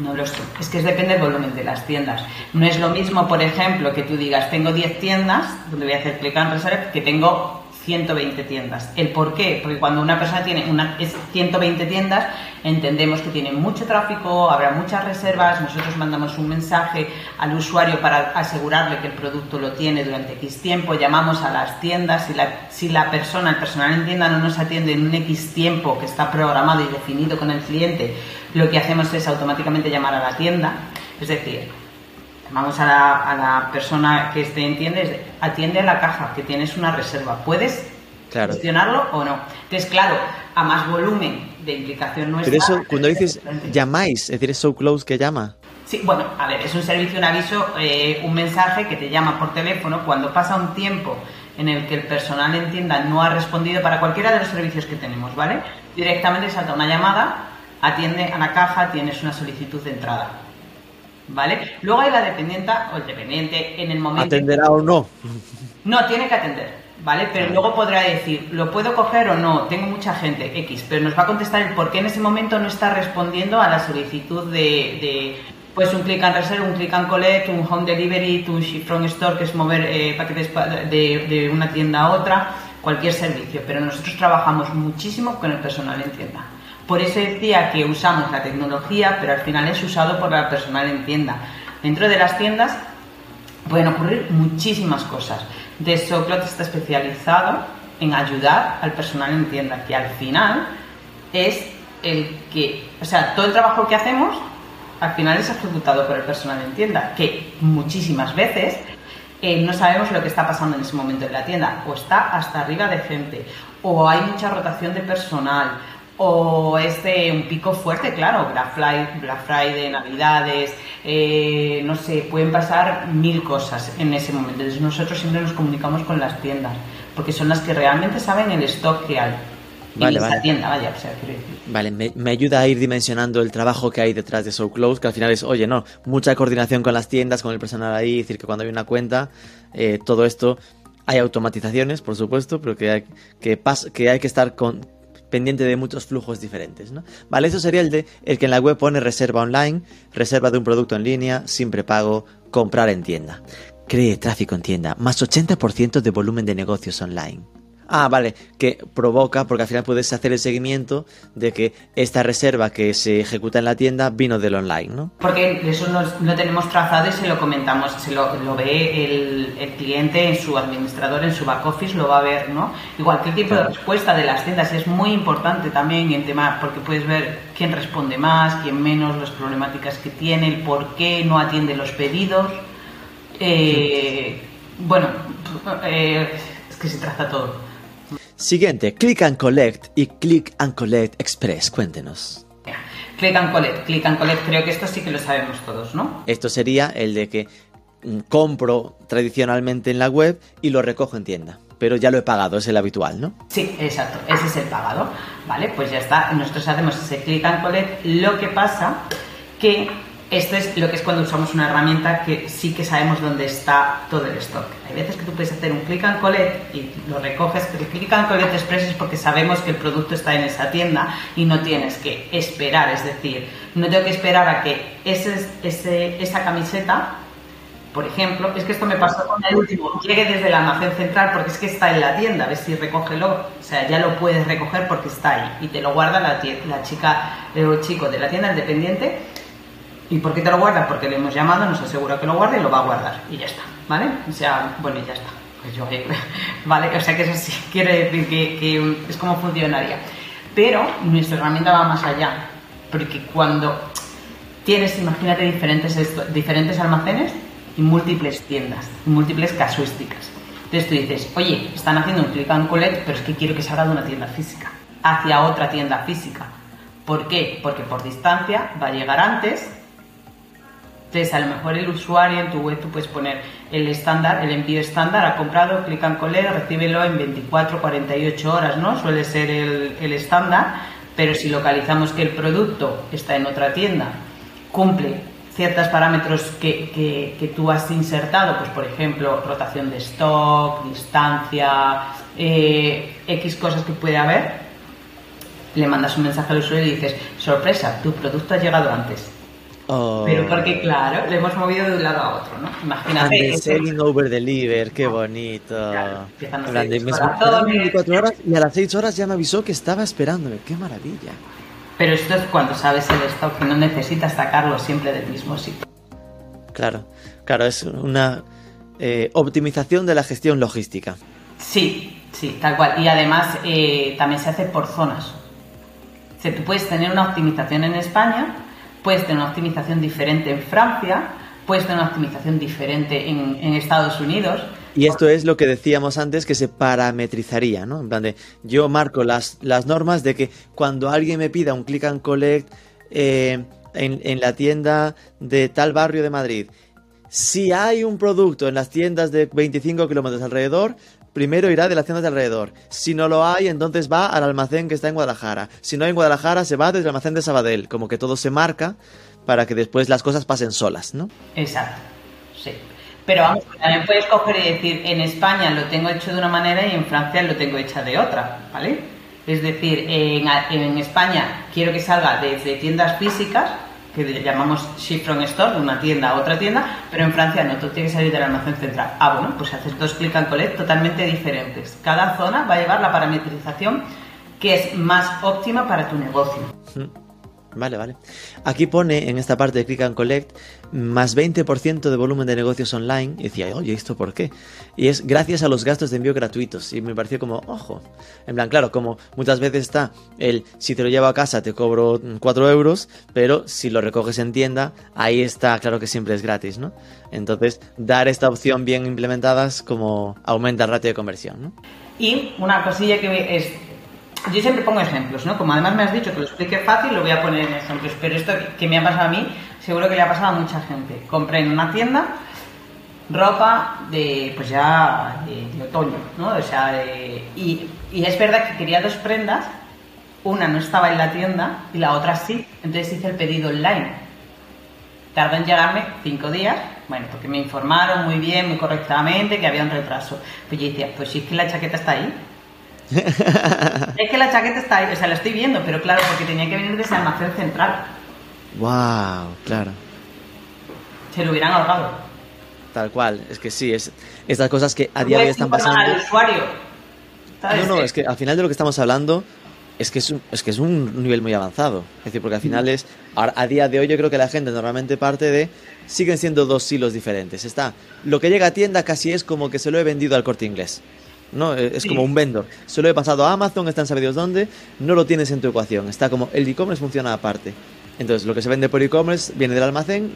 No lo sé. Es que es depende del volumen de las tiendas. No es lo mismo, por ejemplo, que tú digas, tengo 10 tiendas, donde voy a hacer click and reserve, que tengo 120 tiendas. ¿El por qué? Porque cuando una persona tiene una, es 120 tiendas, entendemos que tiene mucho tráfico, habrá muchas reservas, nosotros mandamos un mensaje al usuario para asegurarle que el producto lo tiene durante X tiempo, llamamos a las tiendas, si la, si la persona, el personal en tienda no nos atiende en un X tiempo que está programado y definido con el cliente, lo que hacemos es automáticamente llamar a la tienda, es decir, Vamos a la, a la persona que esté en tienda, es de, atiende a la caja, que tienes una reserva. ¿Puedes Claro. gestionarlo o no? Entonces, claro, a más volumen de implicación nuestra... Pero eso, cuando dices llamáis, es decir, es so close que llama. Sí, bueno, a ver, es un servicio, un aviso, eh, un mensaje que te llama por teléfono cuando pasa un tiempo en el que el personal en tienda no ha respondido para cualquiera de los servicios que tenemos, ¿vale? Directamente salta una llamada, atiende a la caja, tienes una solicitud de entrada, ¿vale? Luego hay la dependienta o el dependiente en el momento... ¿Atenderá o no? No, tiene que atender, ¿vale? Pero luego podrá decir, ¿lo puedo coger o no? Tengo mucha gente, X, pero nos va a contestar el por qué en ese momento no está respondiendo a la solicitud de, de, pues un click and reserve, un click and collect, un home delivery, un ship from store, que es mover eh, paquetes pa- de, de una tienda a otra, cualquier servicio. Pero nosotros trabajamos muchísimo con el personal en tienda. Por eso decía que usamos la tecnología, pero al final es usado por el personal en tienda. Dentro de las tiendas pueden ocurrir muchísimas cosas. De Soclot está especializado en ayudar al personal en tienda, que al final es el que, o sea, todo el trabajo que hacemos al final es ejecutado por el personal en tienda, que muchísimas veces eh, no sabemos lo que está pasando en ese momento en la tienda, o está hasta arriba de gente, o hay mucha rotación de personal, o es de un pico fuerte, claro, Black Friday, Black Friday Navidades, eh, no sé, pueden pasar mil cosas en ese momento. Entonces nosotros siempre nos comunicamos con las tiendas, porque son las que realmente saben el stock que hay. Vale, en esa tienda, vaya, o sea, quiero decir. Vale, me, me ayuda a ir dimensionando el trabajo que hay detrás de So Close, que al final es, oye, no, mucha coordinación con las tiendas, con el personal ahí, es decir, que cuando hay una cuenta, eh, todo esto, hay automatizaciones, por supuesto, pero que hay que, pas- que, hay que estar con, pendiente de muchos flujos diferentes, ¿no? Vale, eso sería el de el que en la web pone reserva online, reserva de un producto en línea, sin prepago, comprar en tienda. Cree tráfico en tienda, más 80% de volumen de negocios online. Ah, vale, que provoca, porque al final puedes hacer el seguimiento de que esta reserva que se ejecuta en la tienda vino del online, ¿no? Porque eso no, no tenemos trazado y se lo comentamos, se lo, lo ve el, el, cliente en su administrador, en su back office, lo va a ver, ¿no? Igual que el tipo claro. de respuesta de las tiendas es muy importante también en tema, porque puedes ver quién responde más, quién menos, las problemáticas que tiene, el por qué no atiende los pedidos. Eh, sí. Bueno, eh, es que se trata todo. Siguiente, Click and Collect y Click and Collect Express. Cuéntenos. Click and Collect, Click and Collect, creo que esto sí que lo sabemos todos, ¿no? Esto sería el de que mm, compro tradicionalmente en la web y lo recojo en tienda. Pero ya lo he pagado, es el habitual, ¿no? Sí, exacto, ese es el pagado. Vale, pues ya está. Nosotros hacemos ese click and collect. Lo que pasa que esto es lo que es cuando usamos una herramienta que sí que sabemos dónde está todo el stock. Hay veces que tú puedes hacer un click and collect y lo recoges, pero el click and collect express es porque sabemos que el producto está en esa tienda y no tienes que esperar, es decir, no tengo que esperar a que esa camiseta, por ejemplo, es que esto me pasó con el último, llegue desde el almacén central porque es que está en la tienda, a ver si recógelo, o sea, ya lo puedes recoger porque está ahí y te lo guarda la, la chica, el chico de la tienda independiente ¿Y por qué te lo guarda? Porque le hemos llamado, nos asegura que lo guarde y lo va a guardar. Y ya está, ¿vale? O sea, bueno, y ya está. Pues yo, *laughs* ¿vale? O sea, que eso sí *laughs* quiere decir que, es como funcionaría. Pero nuestra herramienta va más allá. Porque cuando tienes, imagínate, diferentes, diferentes almacenes y múltiples tiendas, múltiples casuísticas. Entonces tú dices, oye, están haciendo un click and collect, pero es que quiero que salga de una tienda física hacia otra tienda física. ¿Por qué? Porque por distancia va a llegar antes entonces, a lo mejor el usuario en tu web tú puedes poner el estándar, el envío estándar, ha comprado, clic en collect, recíbelo en 24, 48 horas, ¿no? Suele ser el, el estándar, pero si localizamos que el producto está en otra tienda, cumple ciertos parámetros que, que, que, tú has insertado, pues por ejemplo, rotación de stock, distancia, eh, X cosas que puede haber, le mandas un mensaje al usuario y dices, sorpresa, tu producto ha llegado antes Oh. Pero porque, claro, le hemos movido de un lado a otro, ¿no? Imagínate. And selling over deliver, qué bonito. Claro, y me corazones. 24 horas y a las 6 horas ya me avisó que estaba esperándome. Qué maravilla. Pero esto es cuando sabes el stock que no necesitas sacarlo siempre del mismo sitio. Claro, claro, es una eh, optimización de la gestión logística. Sí, sí, tal cual. Y además eh, también se hace por zonas. O sea, tú puedes tener una optimización en España, puedes tener una optimización diferente en Francia, puedes tener una optimización diferente en, Estados Unidos. Y esto es lo que decíamos antes que se parametrizaría, ¿no? En plan yo marco las, las normas de que cuando alguien me pida un click and collect eh, en la tienda de tal barrio de Madrid, si hay un producto en las tiendas de 25 kilómetros alrededor, primero irá de las tiendas de alrededor. Si no lo hay, entonces va al almacén que está en Guadalajara. Si no hay en Guadalajara, se va desde el almacén de Sabadell. Como que todo se marca para que después las cosas pasen solas, ¿no? Exacto, sí. Pero vamos, también puedes coger y decir, en España lo tengo hecho de una manera y en Francia lo tengo hecha de otra, ¿vale? Es decir, en, en España quiero que salga desde tiendas físicas, que llamamos ship from store, de una tienda a otra tienda, pero en Francia no, todo tiene que salir del almacén central. Ah, bueno, pues haces dos click and collect totalmente diferentes. Cada zona va a llevar la parametrización que es más óptima para tu negocio. Vale, vale. Aquí pone en esta parte de Click and Collect más 20% de volumen de negocios online. Y decía, oye, ¿esto por qué? Y es gracias a los gastos de envío gratuitos. Y me pareció como, ojo. En plan, claro, como muchas veces está el si te lo llevo a casa te cobro 4 euros, pero si lo recoges en tienda, ahí está, claro que siempre es gratis, ¿no? Entonces, dar esta opción bien implementada como aumenta el ratio de conversión. Y una cosilla que es yo siempre pongo ejemplos, ¿no? Como además me has dicho que lo explique fácil, lo voy a poner en ejemplos. Pero esto que me ha pasado a mí, seguro que le ha pasado a mucha gente. Compré en una tienda ropa de, pues ya, de, de otoño, ¿no? O sea, de- y, y es verdad que quería dos prendas, una no estaba en la tienda y la otra sí. Entonces hice el pedido online. Tardó en llegarme cinco días, bueno, porque me informaron muy bien, muy correctamente, que había un retraso. Pues yo decía, pues si es que la chaqueta está ahí. *laughs* Es que la chaqueta está ahí, o sea, la estoy viendo, pero claro, porque tenía que venir desde el almacén central. ¡Wow! Claro. Se lo hubieran ahorrado. Tal cual. Es que sí, es estas cosas que a día de hoy Puedes están pasando. al usuario. No, no, es que al final de lo que estamos hablando es que es un, es que es un nivel muy avanzado. Es decir, porque al final es, a, a día de hoy yo creo que la gente normalmente parte de, siguen siendo dos hilos diferentes. Está, lo que llega a tienda casi es como que se lo he vendido al corte inglés. ¿no? Eh, Es Sí. como un vendor. Se lo he pasado a Amazon, están sabidos dónde, no lo tienes en tu ecuación. Está como el e-commerce funciona aparte. Entonces, lo que se vende por e-commerce viene del almacén,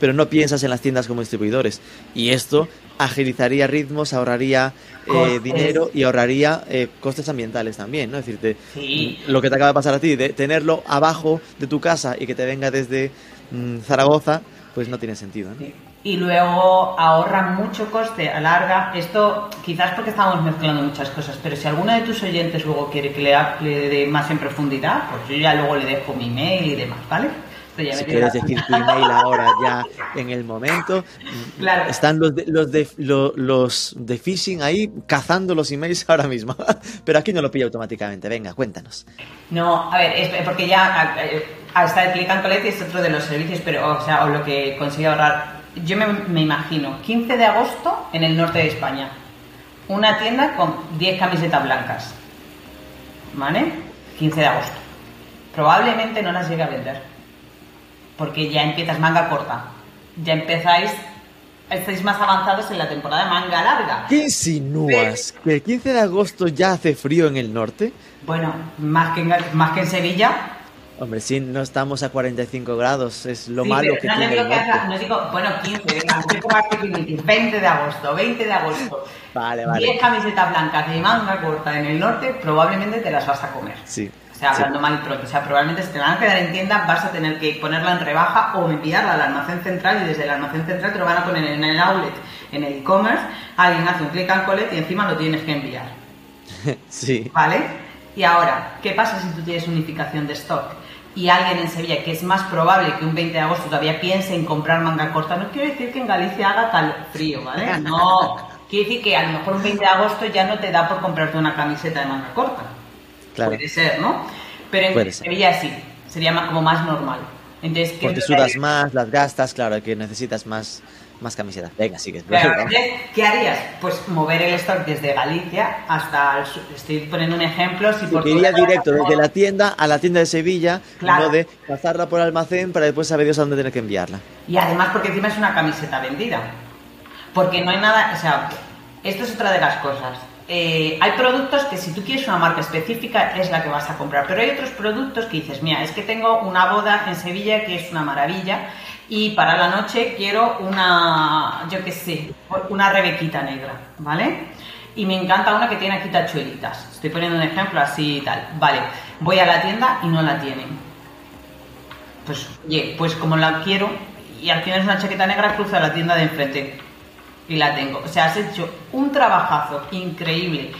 pero no piensas en las tiendas como distribuidores. Y esto agilizaría ritmos, ahorraría eh, dinero y ahorraría eh, costes ambientales también, ¿no? Es decir, te- Sí. lo que te acaba de pasar a ti, de tenerlo abajo de tu casa y que te venga desde mm, Zaragoza, pues no tiene sentido, ¿no? Y luego ahorra mucho coste a larga. Esto quizás porque estamos mezclando muchas cosas, pero si alguno de tus oyentes luego quiere que le hable de más en profundidad, pues yo ya luego le dejo mi mail y demás, ¿vale? Si quieres decir tu email *laughs* ahora ya en el momento, Claro. están los de, los de lo- los de phishing ahí cazando los emails ahora mismo. *laughs* Pero aquí no lo pilla automáticamente. Venga, cuéntanos. No, a ver, es porque ya está el Click and Collect y es otro de los servicios, pero o sea, o lo que consigue ahorrar. Yo me, me imagino, 15 de agosto en el norte de España, una tienda con 10 camisetas blancas, ¿vale? 15 de agosto. Probablemente no las llegue a vender, porque ya empiezas manga corta, ya empezáis, estáis más avanzados en la temporada de manga larga. ¿Qué insinúas? ¿Que el 15 de agosto ya hace frío en el norte? Bueno, más que en, más que en Sevilla, Hombre, sí, no estamos a 45 grados, es lo Sí, malo que no tiene digo el que haga- no digo, bueno, 15, venga, un poco más pequeñitos, 20 de agosto, 20 de agosto. Vale, vale. 10 camisetas blancas de manga corta en el norte, probablemente te las vas a comer. Sí. O sea, sí. hablando mal y pronto. O sea, probablemente se te van a quedar en tienda, vas a tener que ponerla en rebaja o enviarla al almacén central y desde el almacén central te lo van a poner en el outlet, en el e-commerce, alguien hace un click and collect y encima lo tienes que enviar. *laughs* Sí. ¿Vale? Y ahora, ¿qué pasa si tú tienes unificación de stock? Y alguien en Sevilla, que es más probable que un 20 de agosto todavía piense en comprar manga corta, no quiere decir que en Galicia haga calor frío, ¿vale? No, quiere decir que a lo mejor un 20 de agosto ya no te da por comprarte una camiseta de manga corta. Claro. Puede ser, ¿no? Pero en Puede ser. Sevilla sí, sería más- como más normal. Entonces, ¿qué Porque sudas más, las gastas, claro, que necesitas más, más camisetas. Venga, sigue. Claro, entonces, ¿Qué harías? Pues mover el stock desde Galicia hasta el sur. Estoy poniendo un ejemplo. Si por Que iría directo desde la tienda a la tienda de Sevilla, Claro. no de pasarla por almacén para después saber Dios a dónde tener que enviarla. Y además porque encima es una camiseta vendida. Porque no hay nada, o sea, esto es otra de las cosas. Eh, hay productos que si tú quieres una marca específica es la que vas a comprar, pero hay otros productos que dices, mira, es que tengo una boda en Sevilla que es una maravilla y para la noche quiero una, yo qué sé, una rebequita negra, ¿vale? Y me encanta una que tiene aquí tachuelitas. Estoy poniendo un ejemplo así y tal. Vale, voy a la tienda y no la tienen pues oye, pues como la quiero y al final es una chaqueta negra, cruzo a la tienda de enfrente y la tengo. O sea, has hecho un trabajazo increíble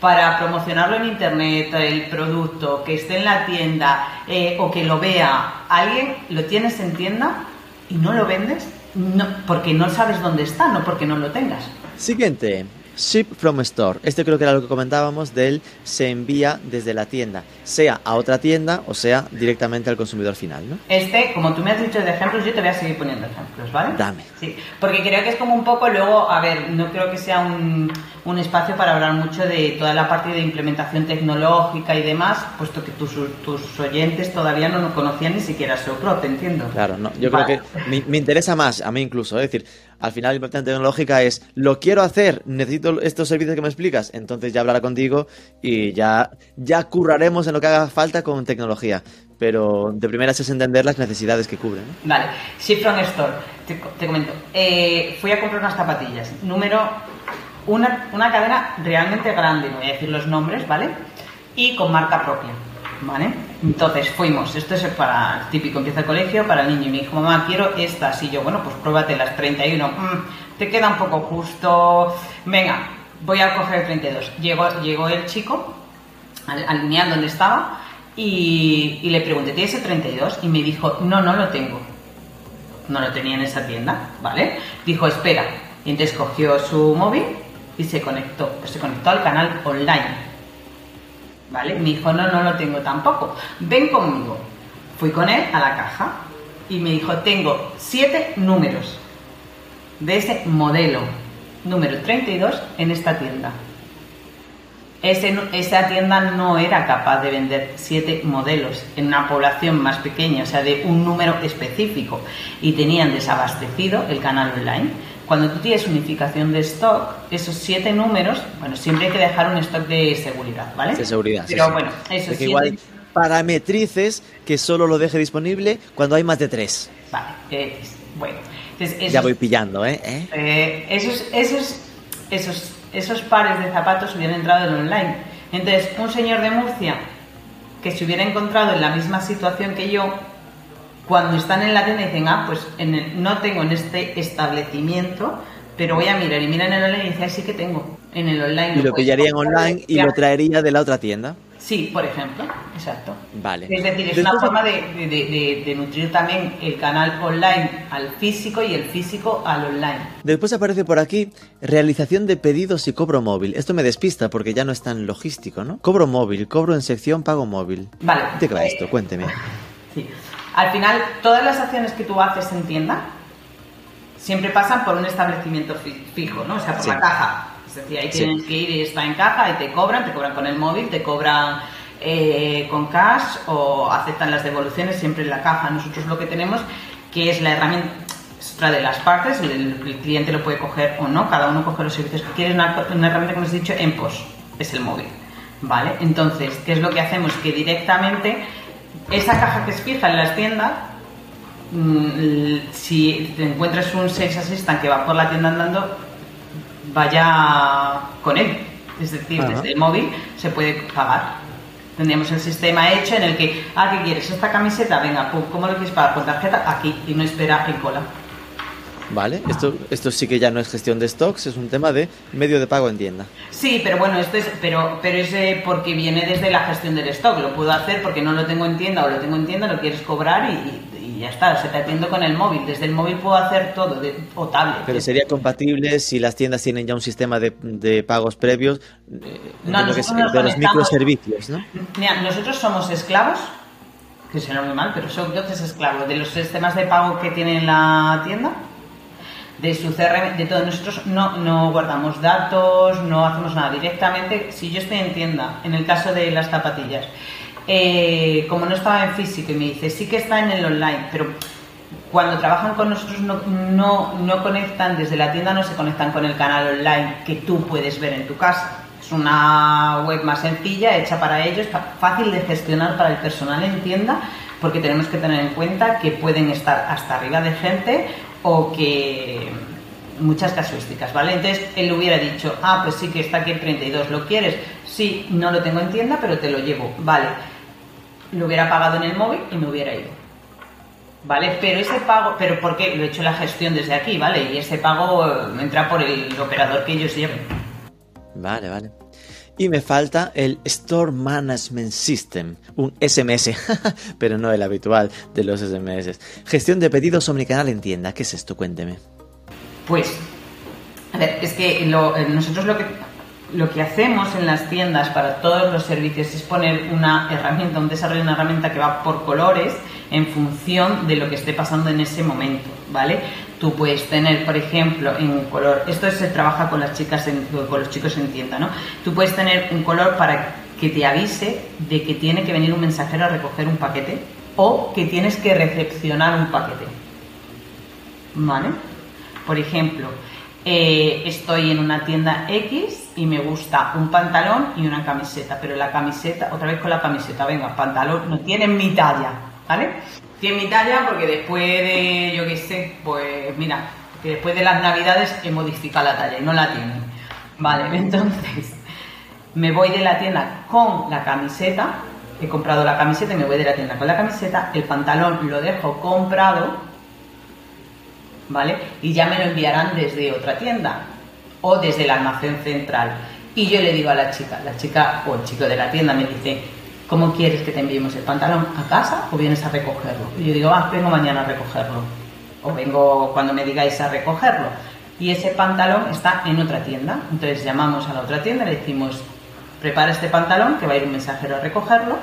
para promocionarlo en internet, el producto, que esté en la tienda eh, o que lo vea alguien, lo tienes en tienda y no lo vendes no, porque no sabes dónde está, no porque no lo tengas. Siguiente. Ship from store. Este creo que era lo que comentábamos del se envía desde la tienda, sea a otra tienda o sea directamente al consumidor final, ¿no? Este, como tú me has dicho de ejemplos, yo te voy a seguir poniendo ejemplos, ¿vale? Dame. Sí, porque creo que es como un poco luego, a ver, no creo que sea un, un espacio para hablar mucho de toda la parte de implementación tecnológica y demás, puesto que tus, tus oyentes todavía no conocían ni siquiera SoClo, te entiendo. Claro, no. Yo Vale. creo que me, me interesa más, a mí incluso, es decir, al final la implementación tecnológica es, lo quiero hacer, necesito estos servicios que me explicas, entonces ya hablará contigo y ya, ya curraremos en lo que haga falta con tecnología. Pero de primeras es entender las necesidades que cubren. ¿no? Vale, Ship from Store, te, te comento. Eh, fui a comprar unas zapatillas, número, una, una cadena realmente grande, no voy a decir los nombres, ¿vale? Y con marca propia, Entonces fuimos, esto es para el típico, empieza el colegio, para el niño, y me dijo, mamá, quiero estas, y yo, bueno, pues pruébate las 31, "Mm, te queda un poco justo, venga, voy a coger el 32. Llegó, el chico, al, donde estaba y, le pregunté, ¿tienes el 32? Y me dijo, no, no lo tengo. No lo tenía en esa tienda, ¿vale? Dijo, espera. Y entonces cogió su móvil y se conectó. Se conectó al canal online. ¿Vale? Me dijo, no, no lo tengo tampoco. Ven conmigo. Fui con él a la caja y me dijo, tengo siete números de ese modelo número 32 en esta tienda. ese, esa tienda no era capaz de vender siete modelos en una población más pequeña, o sea, de un número específico, y tenían desabastecido el canal online. Cuando tú tienes unificación de stock, esos siete números, bueno, siempre hay que dejar un stock de seguridad, ¿vale? De seguridad. Pero bueno, eso sí. igual parametrices que solo lo deje disponible cuando hay más de tres. Vale, eh, bueno. ya voy pillando, ¿eh? ¿Eh? ¿eh? esos, esos, esos, esos pares de zapatos hubieran entrado en online. Entonces, un señor de Murcia que se hubiera encontrado en la misma situación que yo, cuando están en la tienda dicen, ah, pues en el, no tengo en este establecimiento, pero voy a mirar y miran en el online y dicen, sí que tengo en el online. Y lo, pillaría en online y lo traería de la otra tienda. Sí, por ejemplo, exacto. Vale. Es decir, es una forma de, nutrir también el canal online al físico y el físico al online. Después aparece por aquí realización de pedidos y cobro móvil. Esto me despista porque ya no es tan logístico, ¿no? Cobro móvil, cobro en sección, pago móvil. Vale. ¿De qué va esto? Cuénteme. *laughs* Al final, todas las acciones que tú haces en tienda siempre pasan por un establecimiento fijo, ¿no? O sea, por la caja es decir, ahí tienes que ir y está en caja y te cobran, te cobran con el móvil, te cobran eh, con cash o aceptan las devoluciones siempre en la caja. Nosotros lo que tenemos que es la herramienta otra de las partes, el, cliente lo puede coger o no, cada uno coge los servicios que quiere, una, herramienta que hemos dicho en pos, es el móvil. ¿Vale? Entonces, ¿qué es lo que hacemos? Que directamente esa caja que es fija en las tiendas, mm, si te encuentras un sales assistant que va por la tienda andando, vaya con él. Es decir, desde el móvil se puede pagar. Tendríamos el sistema hecho en el que, ah, ¿qué quieres? Esta camiseta, venga, ¿cómo lo quieres pagar? Con tarjeta, aquí, y no espera en cola. Vale, esto, esto sí que ya no es gestión de stocks, es un tema de medio de pago en tienda. Sí, pero bueno, esto es, pero, pero es eh, porque viene desde la gestión del stock. Lo puedo hacer porque no lo tengo en tienda o lo tengo en tienda, lo quieres cobrar y, ya está, se te atiendo con el móvil. Desde el móvil puedo hacer todo, de, o tablet. Pero sería compatible si las tiendas tienen ya un sistema de, pagos previos eh, no, de, los microservicios, ¿no? Mira, nosotros somos esclavos, que suena muy mal, pero son entonces esclavos de los sistemas de pago que tiene la tienda de su CRM, de todos nosotros no, no guardamos datos, no hacemos nada directamente. Si yo estoy en tienda, en el caso de las zapatillas, eh, como no estaba en físico y me dice, sí que está en el online, pero cuando trabajan con nosotros no, no, no conectan, desde la tienda no se conectan con el canal online que tú puedes ver en tu casa. Es una web más sencilla, hecha para ellos, fácil de gestionar para el personal en tienda, porque tenemos que tener en cuenta que pueden estar hasta arriba de gente o que muchas casuísticas, ¿vale? Entonces él hubiera dicho, ah, pues sí que está aquí el 32, ¿lo quieres? Sí, no lo tengo en tienda, pero te lo llevo, vale. Lo hubiera pagado en el móvil y me hubiera ido. ¿Vale? Pero ese pago, pero porque lo he hecho la gestión desde aquí, ¿vale? Y ese pago entra por el operador que ellos lleven. Vale, vale. Y me falta el Store Management System, un SMS, *laughs* pero no el habitual de los SMS. Gestión de pedidos omnicanal en tienda. ¿Qué es esto? Cuénteme. Pues, a ver, es que eh, nosotros lo que, lo que hacemos en las tiendas para todos los servicios es poner una herramienta, un desarrollo de una herramienta que va por colores en función de lo que esté pasando en ese momento, ¿vale? Tú puedes tener, por ejemplo, en un color, esto se trabaja con las chicas, con los chicos en tienda, ¿no? Tú puedes tener un color para que te avise de que tiene que venir un mensajero a recoger un paquete o que tienes que recepcionar un paquete, ¿vale? Por ejemplo, eh, estoy en una tienda X y me gusta un pantalón y una camiseta, pero la camiseta, otra vez con la camiseta, venga, pantalón, no tiene mi talla, ¿vale? Tiene mi talla porque después de, yo qué sé, pues mira, que después de las navidades he modificado la talla y no la tiene. Vale, *laughs* entonces me voy de la tienda con la camiseta, he comprado la camiseta y me voy de la tienda con la camiseta, el pantalón lo dejo comprado, ¿vale? Y ya me lo enviarán desde otra tienda o desde el almacén central. Y yo le digo a la chica, la chica o el chico de la tienda me dice, ¿cómo quieres que te enviemos el pantalón? ¿A casa o vienes a recogerlo? Y yo digo, ah, vengo mañana a recogerlo. O vengo cuando me digáis a recogerlo. Y ese pantalón está en otra tienda. Entonces llamamos a la otra tienda le decimos, prepara este pantalón, que va a ir un mensajero a recogerlo.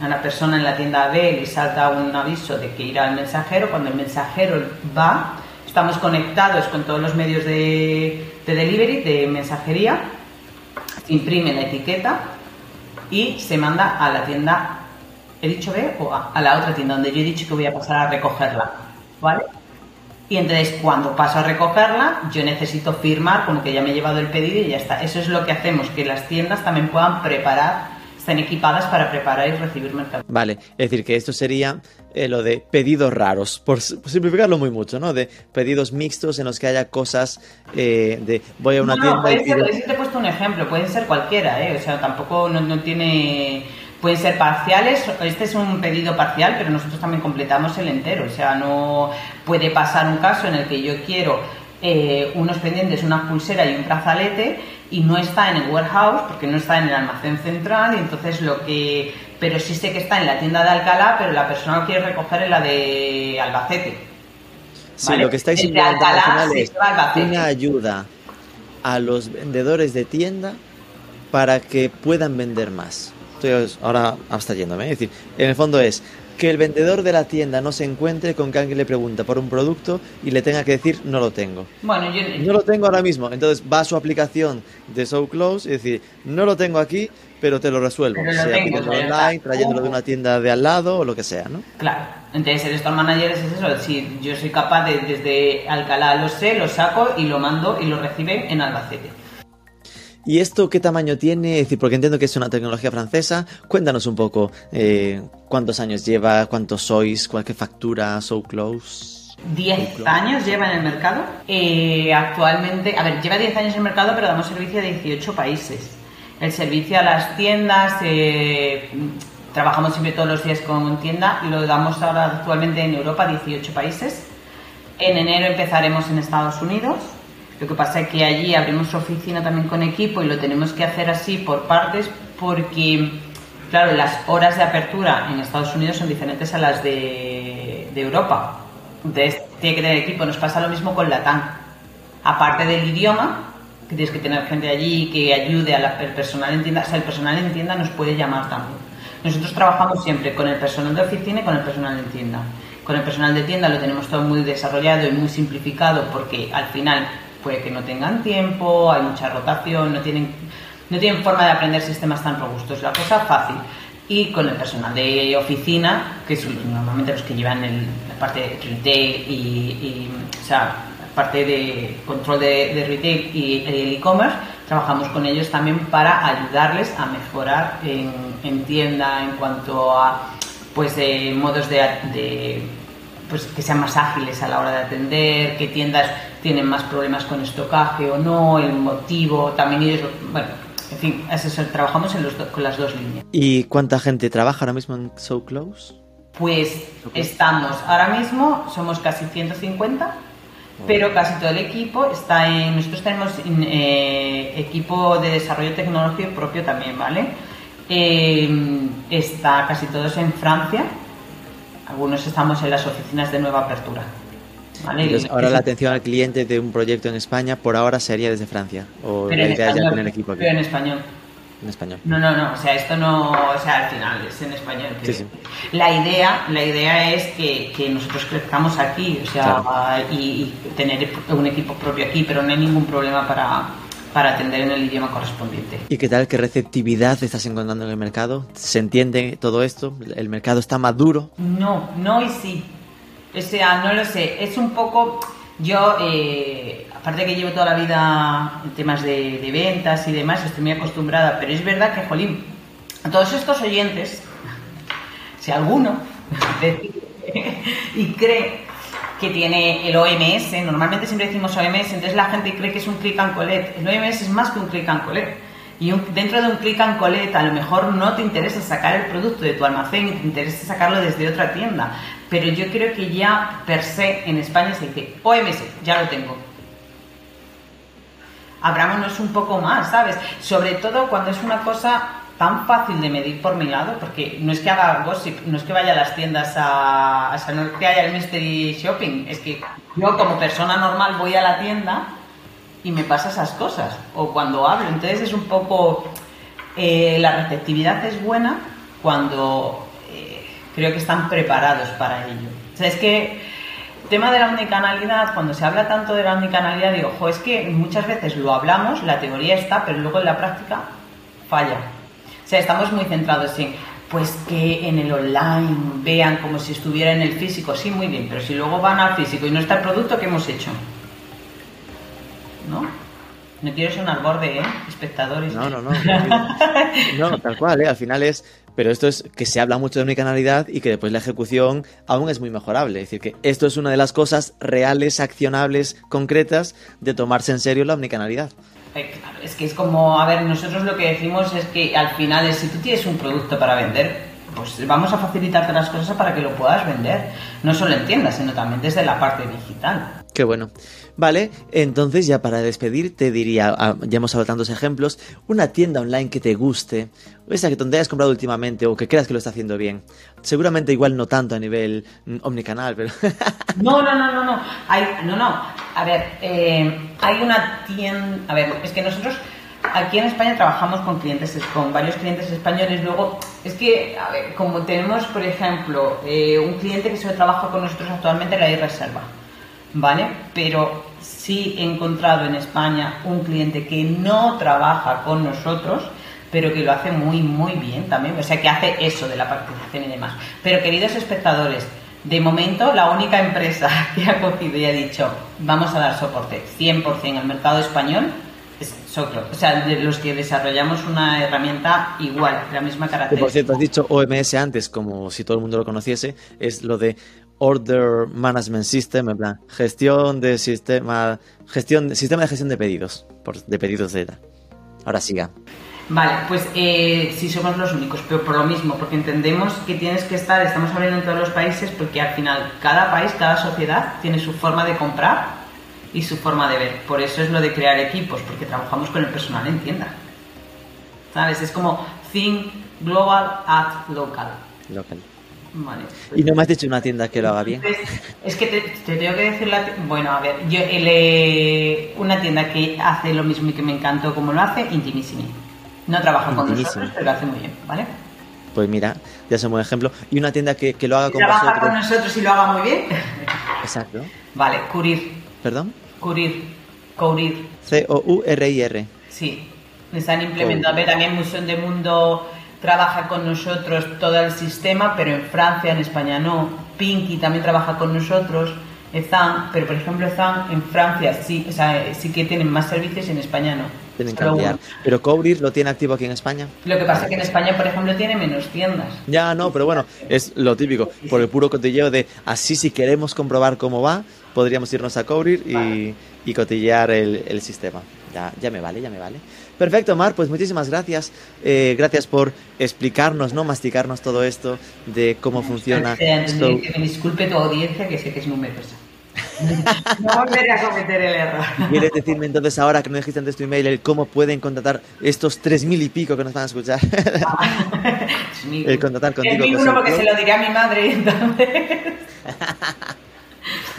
A la persona en la tienda ve le salta un aviso de que irá el mensajero. Cuando el mensajero va, estamos conectados con todos los medios de, de delivery, de mensajería, imprime la etiqueta y se manda a la tienda, ¿he dicho B o A? A la otra tienda donde yo he dicho que voy a pasar a recogerla, ¿vale? Y entonces cuando paso a recogerla, yo necesito firmar como que ya me he llevado el pedido y ya está. Eso es lo que hacemos, que las tiendas también puedan preparar, estén equipadas para preparar y recibir mercancía. Vale, es decir, que esto sería eh, lo de pedidos raros, por, simplificarlo muy mucho, ¿no? De pedidos mixtos en los que haya cosas eh, de voy a una No, no, tienda y puede ser, pido... que te he puesto un ejemplo, pueden ser cualquiera, ¿eh? o sea, tampoco no, no tiene, pueden ser parciales, este es un pedido parcial, pero nosotros también completamos el entero, o sea, no puede pasar un caso en el que yo quiero eh, unos pendientes, una pulsera y un brazalete y no está en el warehouse porque no está en el almacén central y entonces lo que pero sí sé que está en la tienda de Alcalá pero la persona lo quiere recoger en la de Albacete Sí, ¿vale? lo que estáis implementando al Alcalá es una ayuda a los vendedores de tienda para que puedan vender más. Estoy ahora abstrayéndome. Es decir, en el fondo es que el vendedor de la tienda no se encuentre con que alguien le pregunta por un producto y le tenga que decir no lo tengo. bueno yo No lo tengo ahora mismo. Entonces va a su aplicación de So Close y decir, no lo tengo aquí, pero te lo resuelvo. Lo sea tengo, está. online, trayéndolo de una tienda de al lado o lo que sea, ¿no? Claro, entonces el store manager es eso, si yo soy capaz de desde Alcalá lo sé, lo saco y lo mando y lo reciben en Albacete. ¿Y esto qué tamaño tiene? Es decir, porque entiendo que es una tecnología francesa. Cuéntanos un poco eh, cuántos años lleva, cuántos sois, cuál qué factura, So Close. 10 años lleva en el mercado. Eh, actualmente, a ver, lleva 10 años en el mercado, pero damos servicio a 18 países. El servicio a las tiendas, eh, trabajamos siempre todos los días con tienda y lo damos ahora actualmente en Europa, 18 países. En enero empezaremos en Estados Unidos. Lo que pasa es que allí abrimos oficina también con equipo y lo tenemos que hacer así por partes porque, claro, las horas de apertura en Estados Unidos son diferentes a las de, Europa. Entonces, tiene que tener equipo. Nos pasa lo mismo con Latam. Aparte del idioma, que tienes que tener gente allí que ayude al personal en tienda. O sea, el personal en tienda nos puede llamar también. Nosotros trabajamos siempre con el personal de oficina y con el personal en tienda. Con el personal de tienda lo tenemos todo muy desarrollado y muy simplificado porque al final puede que no tengan tiempo, hay mucha rotación, no tienen, no tienen forma de aprender sistemas tan robustos. La cosa fácil. Y con el personal de oficina, que son normalmente los que llevan el- la parte de retail y, o sea, la parte de control de, retail y el e-commerce, trabajamos con ellos también para ayudarles a mejorar en, en tienda en cuanto a pues de modos de, de pues que sean más ágiles a la hora de atender, qué tiendas tienen más problemas con estocaje o no, el motivo, también ellos, bueno, en fin, es eso, trabajamos en los do- con las dos líneas. ¿Y cuánta gente trabaja ahora mismo en So Close? Pues estamos, ahora mismo somos casi 150, pero casi todo el equipo está en, nosotros tenemos en, eh, equipo de desarrollo tecnológico propio también, ¿vale? Eh, está casi todos en Francia, algunos estamos en las oficinas de nueva apertura. ¿vale? Entonces, ahora la *laughs* atención al cliente de un proyecto en España por ahora sería desde Francia. O pero la idea es ya español, tener equipo aquí pero en español. en español. No, no, no, o sea, esto no, o sea, al final es en español. Sí, sí. La idea, la idea es que, que nosotros crezcamos aquí, o sea, y, y tener un equipo propio aquí, pero no hay ningún problema para, para atender en el idioma correspondiente. ¿Y qué tal? ¿Qué receptividad estás encontrando en el mercado? ¿Se entiende todo esto? ¿El mercado está maduro? No, no y sí. O sea, no lo sé. Es un poco. Yo, eh, aparte que llevo toda la vida en temas de, de ventas y demás, estoy muy acostumbrada, pero es verdad que, jolín, a todos estos oyentes, si alguno *laughs* y cree que tiene el OMS, normalmente siempre decimos OMS, entonces la gente cree que es un click and collect. El OMS es más que un click and collect. Y dentro de un click and collect a lo mejor no te interesa sacar el producto de tu almacén y te interesa sacarlo desde otra tienda. Pero yo creo que ya per se en España se dice OMS, ya lo tengo. Abrámonos un poco más, ¿sabes? Sobre todo cuando es una cosa tan fácil de medir por mi lado, porque no es que haga gossip, no es que vaya a las tiendas a, no es que haya el mystery shopping, es que yo como persona normal voy a la tienda y me pasa esas cosas, o cuando hablo, entonces es un poco, eh, la receptividad es buena cuando eh, creo que están preparados para ello. O sea, es que tema de la omnicanalidad, cuando se habla tanto de la omnicanalidad, digo, ojo, es que muchas veces lo hablamos, la teoría está, pero luego en la práctica falla. O sea, estamos muy centrados en, pues que en el online vean como si estuviera en el físico, sí, muy bien, pero si luego van al físico y no está el producto, ¿qué hemos hecho? ¿No? No quiero sonar borde, ¿eh? Espectadores. No, no, no. *laughs* No, tal cual, ¿eh? Al final es... Pero esto es que se habla mucho de omnicanalidad y que después la ejecución aún es muy mejorable. Es decir, que esto es una de las cosas reales, accionables, concretas de tomarse en serio la omnicanalidad. Eh, claro, es que es como, a ver, nosotros lo que decimos es que al final es si tú tienes un producto para vender, pues vamos a facilitarte las cosas para que lo puedas vender. No solo en tiendas, sino también desde la parte digital. Qué bueno. Vale, entonces ya para despedir te diría, ah, ya hemos hablado tantos ejemplos, una tienda online que te guste, esa que donde hayas comprado últimamente o que creas que lo está haciendo bien. Seguramente igual no tanto a nivel mm, omnicanal, pero... *laughs* no, no, no, no, no. Hay, no, no. A ver, eh, hay una tienda... A ver, es que nosotros aquí en España trabajamos con clientes, con varios clientes españoles. Luego, es que, a ver, como tenemos, por ejemplo, eh, un cliente que solo trabaja con nosotros actualmente, la reserva. ¿Vale? Pero sí he encontrado en España un cliente que no trabaja con nosotros, pero que lo hace muy, muy bien también. O sea, que hace eso de la participación y demás. Pero queridos espectadores, de momento la única empresa *laughs* que ha cogido y ha dicho vamos a dar soporte 100% al mercado español es Soclo. O sea, de los que desarrollamos una herramienta igual, de la misma característica. Por cierto, has dicho OMS antes, como si todo el mundo lo conociese, es lo de Order Management System, en plan, gestión de sistema, gestión, sistema de gestión de pedidos, por, de pedidos de edad. Ahora siga. Vale, pues eh, sí somos los únicos, pero por lo mismo, porque entendemos que tienes que estar, estamos hablando en todos los países, porque al final cada país, cada sociedad tiene su forma de comprar y su forma de ver. Por eso es lo de crear equipos, porque trabajamos con el personal en tienda. ¿Sabes? Es como think global at local. Local. Y no me has dicho una tienda que lo haga bien. Es que te, tengo que decir la Bueno, a ver, yo eh, una tienda que hace lo mismo y que me encantó como lo hace, Intimissimi. No trabaja con nosotros, pero lo hace muy bien, ¿vale? Pues mira, ya somos ejemplo. Y una tienda que, lo haga con trabaja con nosotros y lo haga muy bien. *laughs* Exacto. Vale, Curir. ¿Perdón? Curir. Courir. C-O-U-R-I-R. Sí. Están implementando también Museo de Mundo trabaja con nosotros todo el sistema, pero en Francia, en España no. Pinky también trabaja con nosotros, Ezan, pero por ejemplo Ezan en Francia sí, o sea, sí que tienen más servicios y en España no. Tienen que cambiar. Pero Cobrir lo tiene activo aquí en España. Lo que pasa es que en España, por ejemplo, tiene menos tiendas. Ya, no, pero bueno, es lo típico. Por el puro cotilleo de así si queremos comprobar cómo va, podríamos irnos a Cobrir y, y cotillear el, el sistema. Ya, ya me vale, ya me vale. Perfecto, Mar, pues muchísimas gracias. Eh, gracias por explicarnos, ¿no? Masticarnos todo esto de cómo funciona. Que me disculpe tu audiencia, que sé que es numerosa. *laughs* no volveré a cometer el error. ¿Quieres decirme entonces ahora que no dijiste antes tu email el cómo pueden contratar estos tres mil y pico que nos van a escuchar? *laughs* el contratar contigo. El uno porque se lo diré a mi madre entonces. *laughs*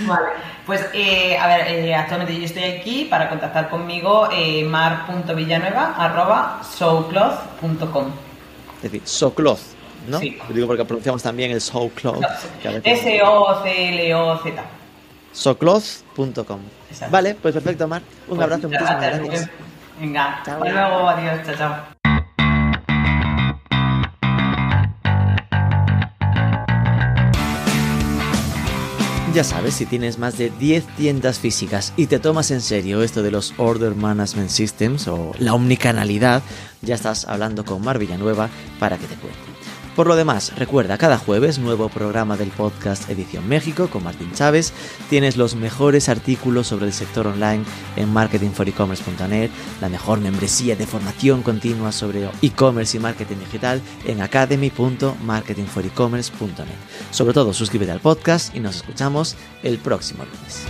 Vale, pues eh, a ver, eh, actualmente yo estoy aquí para contactar conmigo eh, mar.villanueva.com. Es decir, socloth, ¿no? Sí. Lo digo porque pronunciamos también el socloth. S-O-C-L-O-Z. Socloth.com. Vale, pues perfecto, Mar. Un pues abrazo, muchísimas gracias. Venga, hasta luego, adiós, chao, chao. Ya sabes, si tienes más de 10 tiendas físicas y te tomas en serio esto de los Order Management Systems o la omnicanalidad, ya estás hablando con Mar Villanueva para que te cuente. Por lo demás, recuerda, cada jueves nuevo programa del podcast Edición México con Martín Chávez. Tienes los mejores artículos sobre el sector online en marketingforecommerce.net, la mejor membresía de formación continua sobre e-commerce y marketing digital en academy.marketingforecommerce.net. Sobre todo, suscríbete al podcast y nos escuchamos el próximo lunes.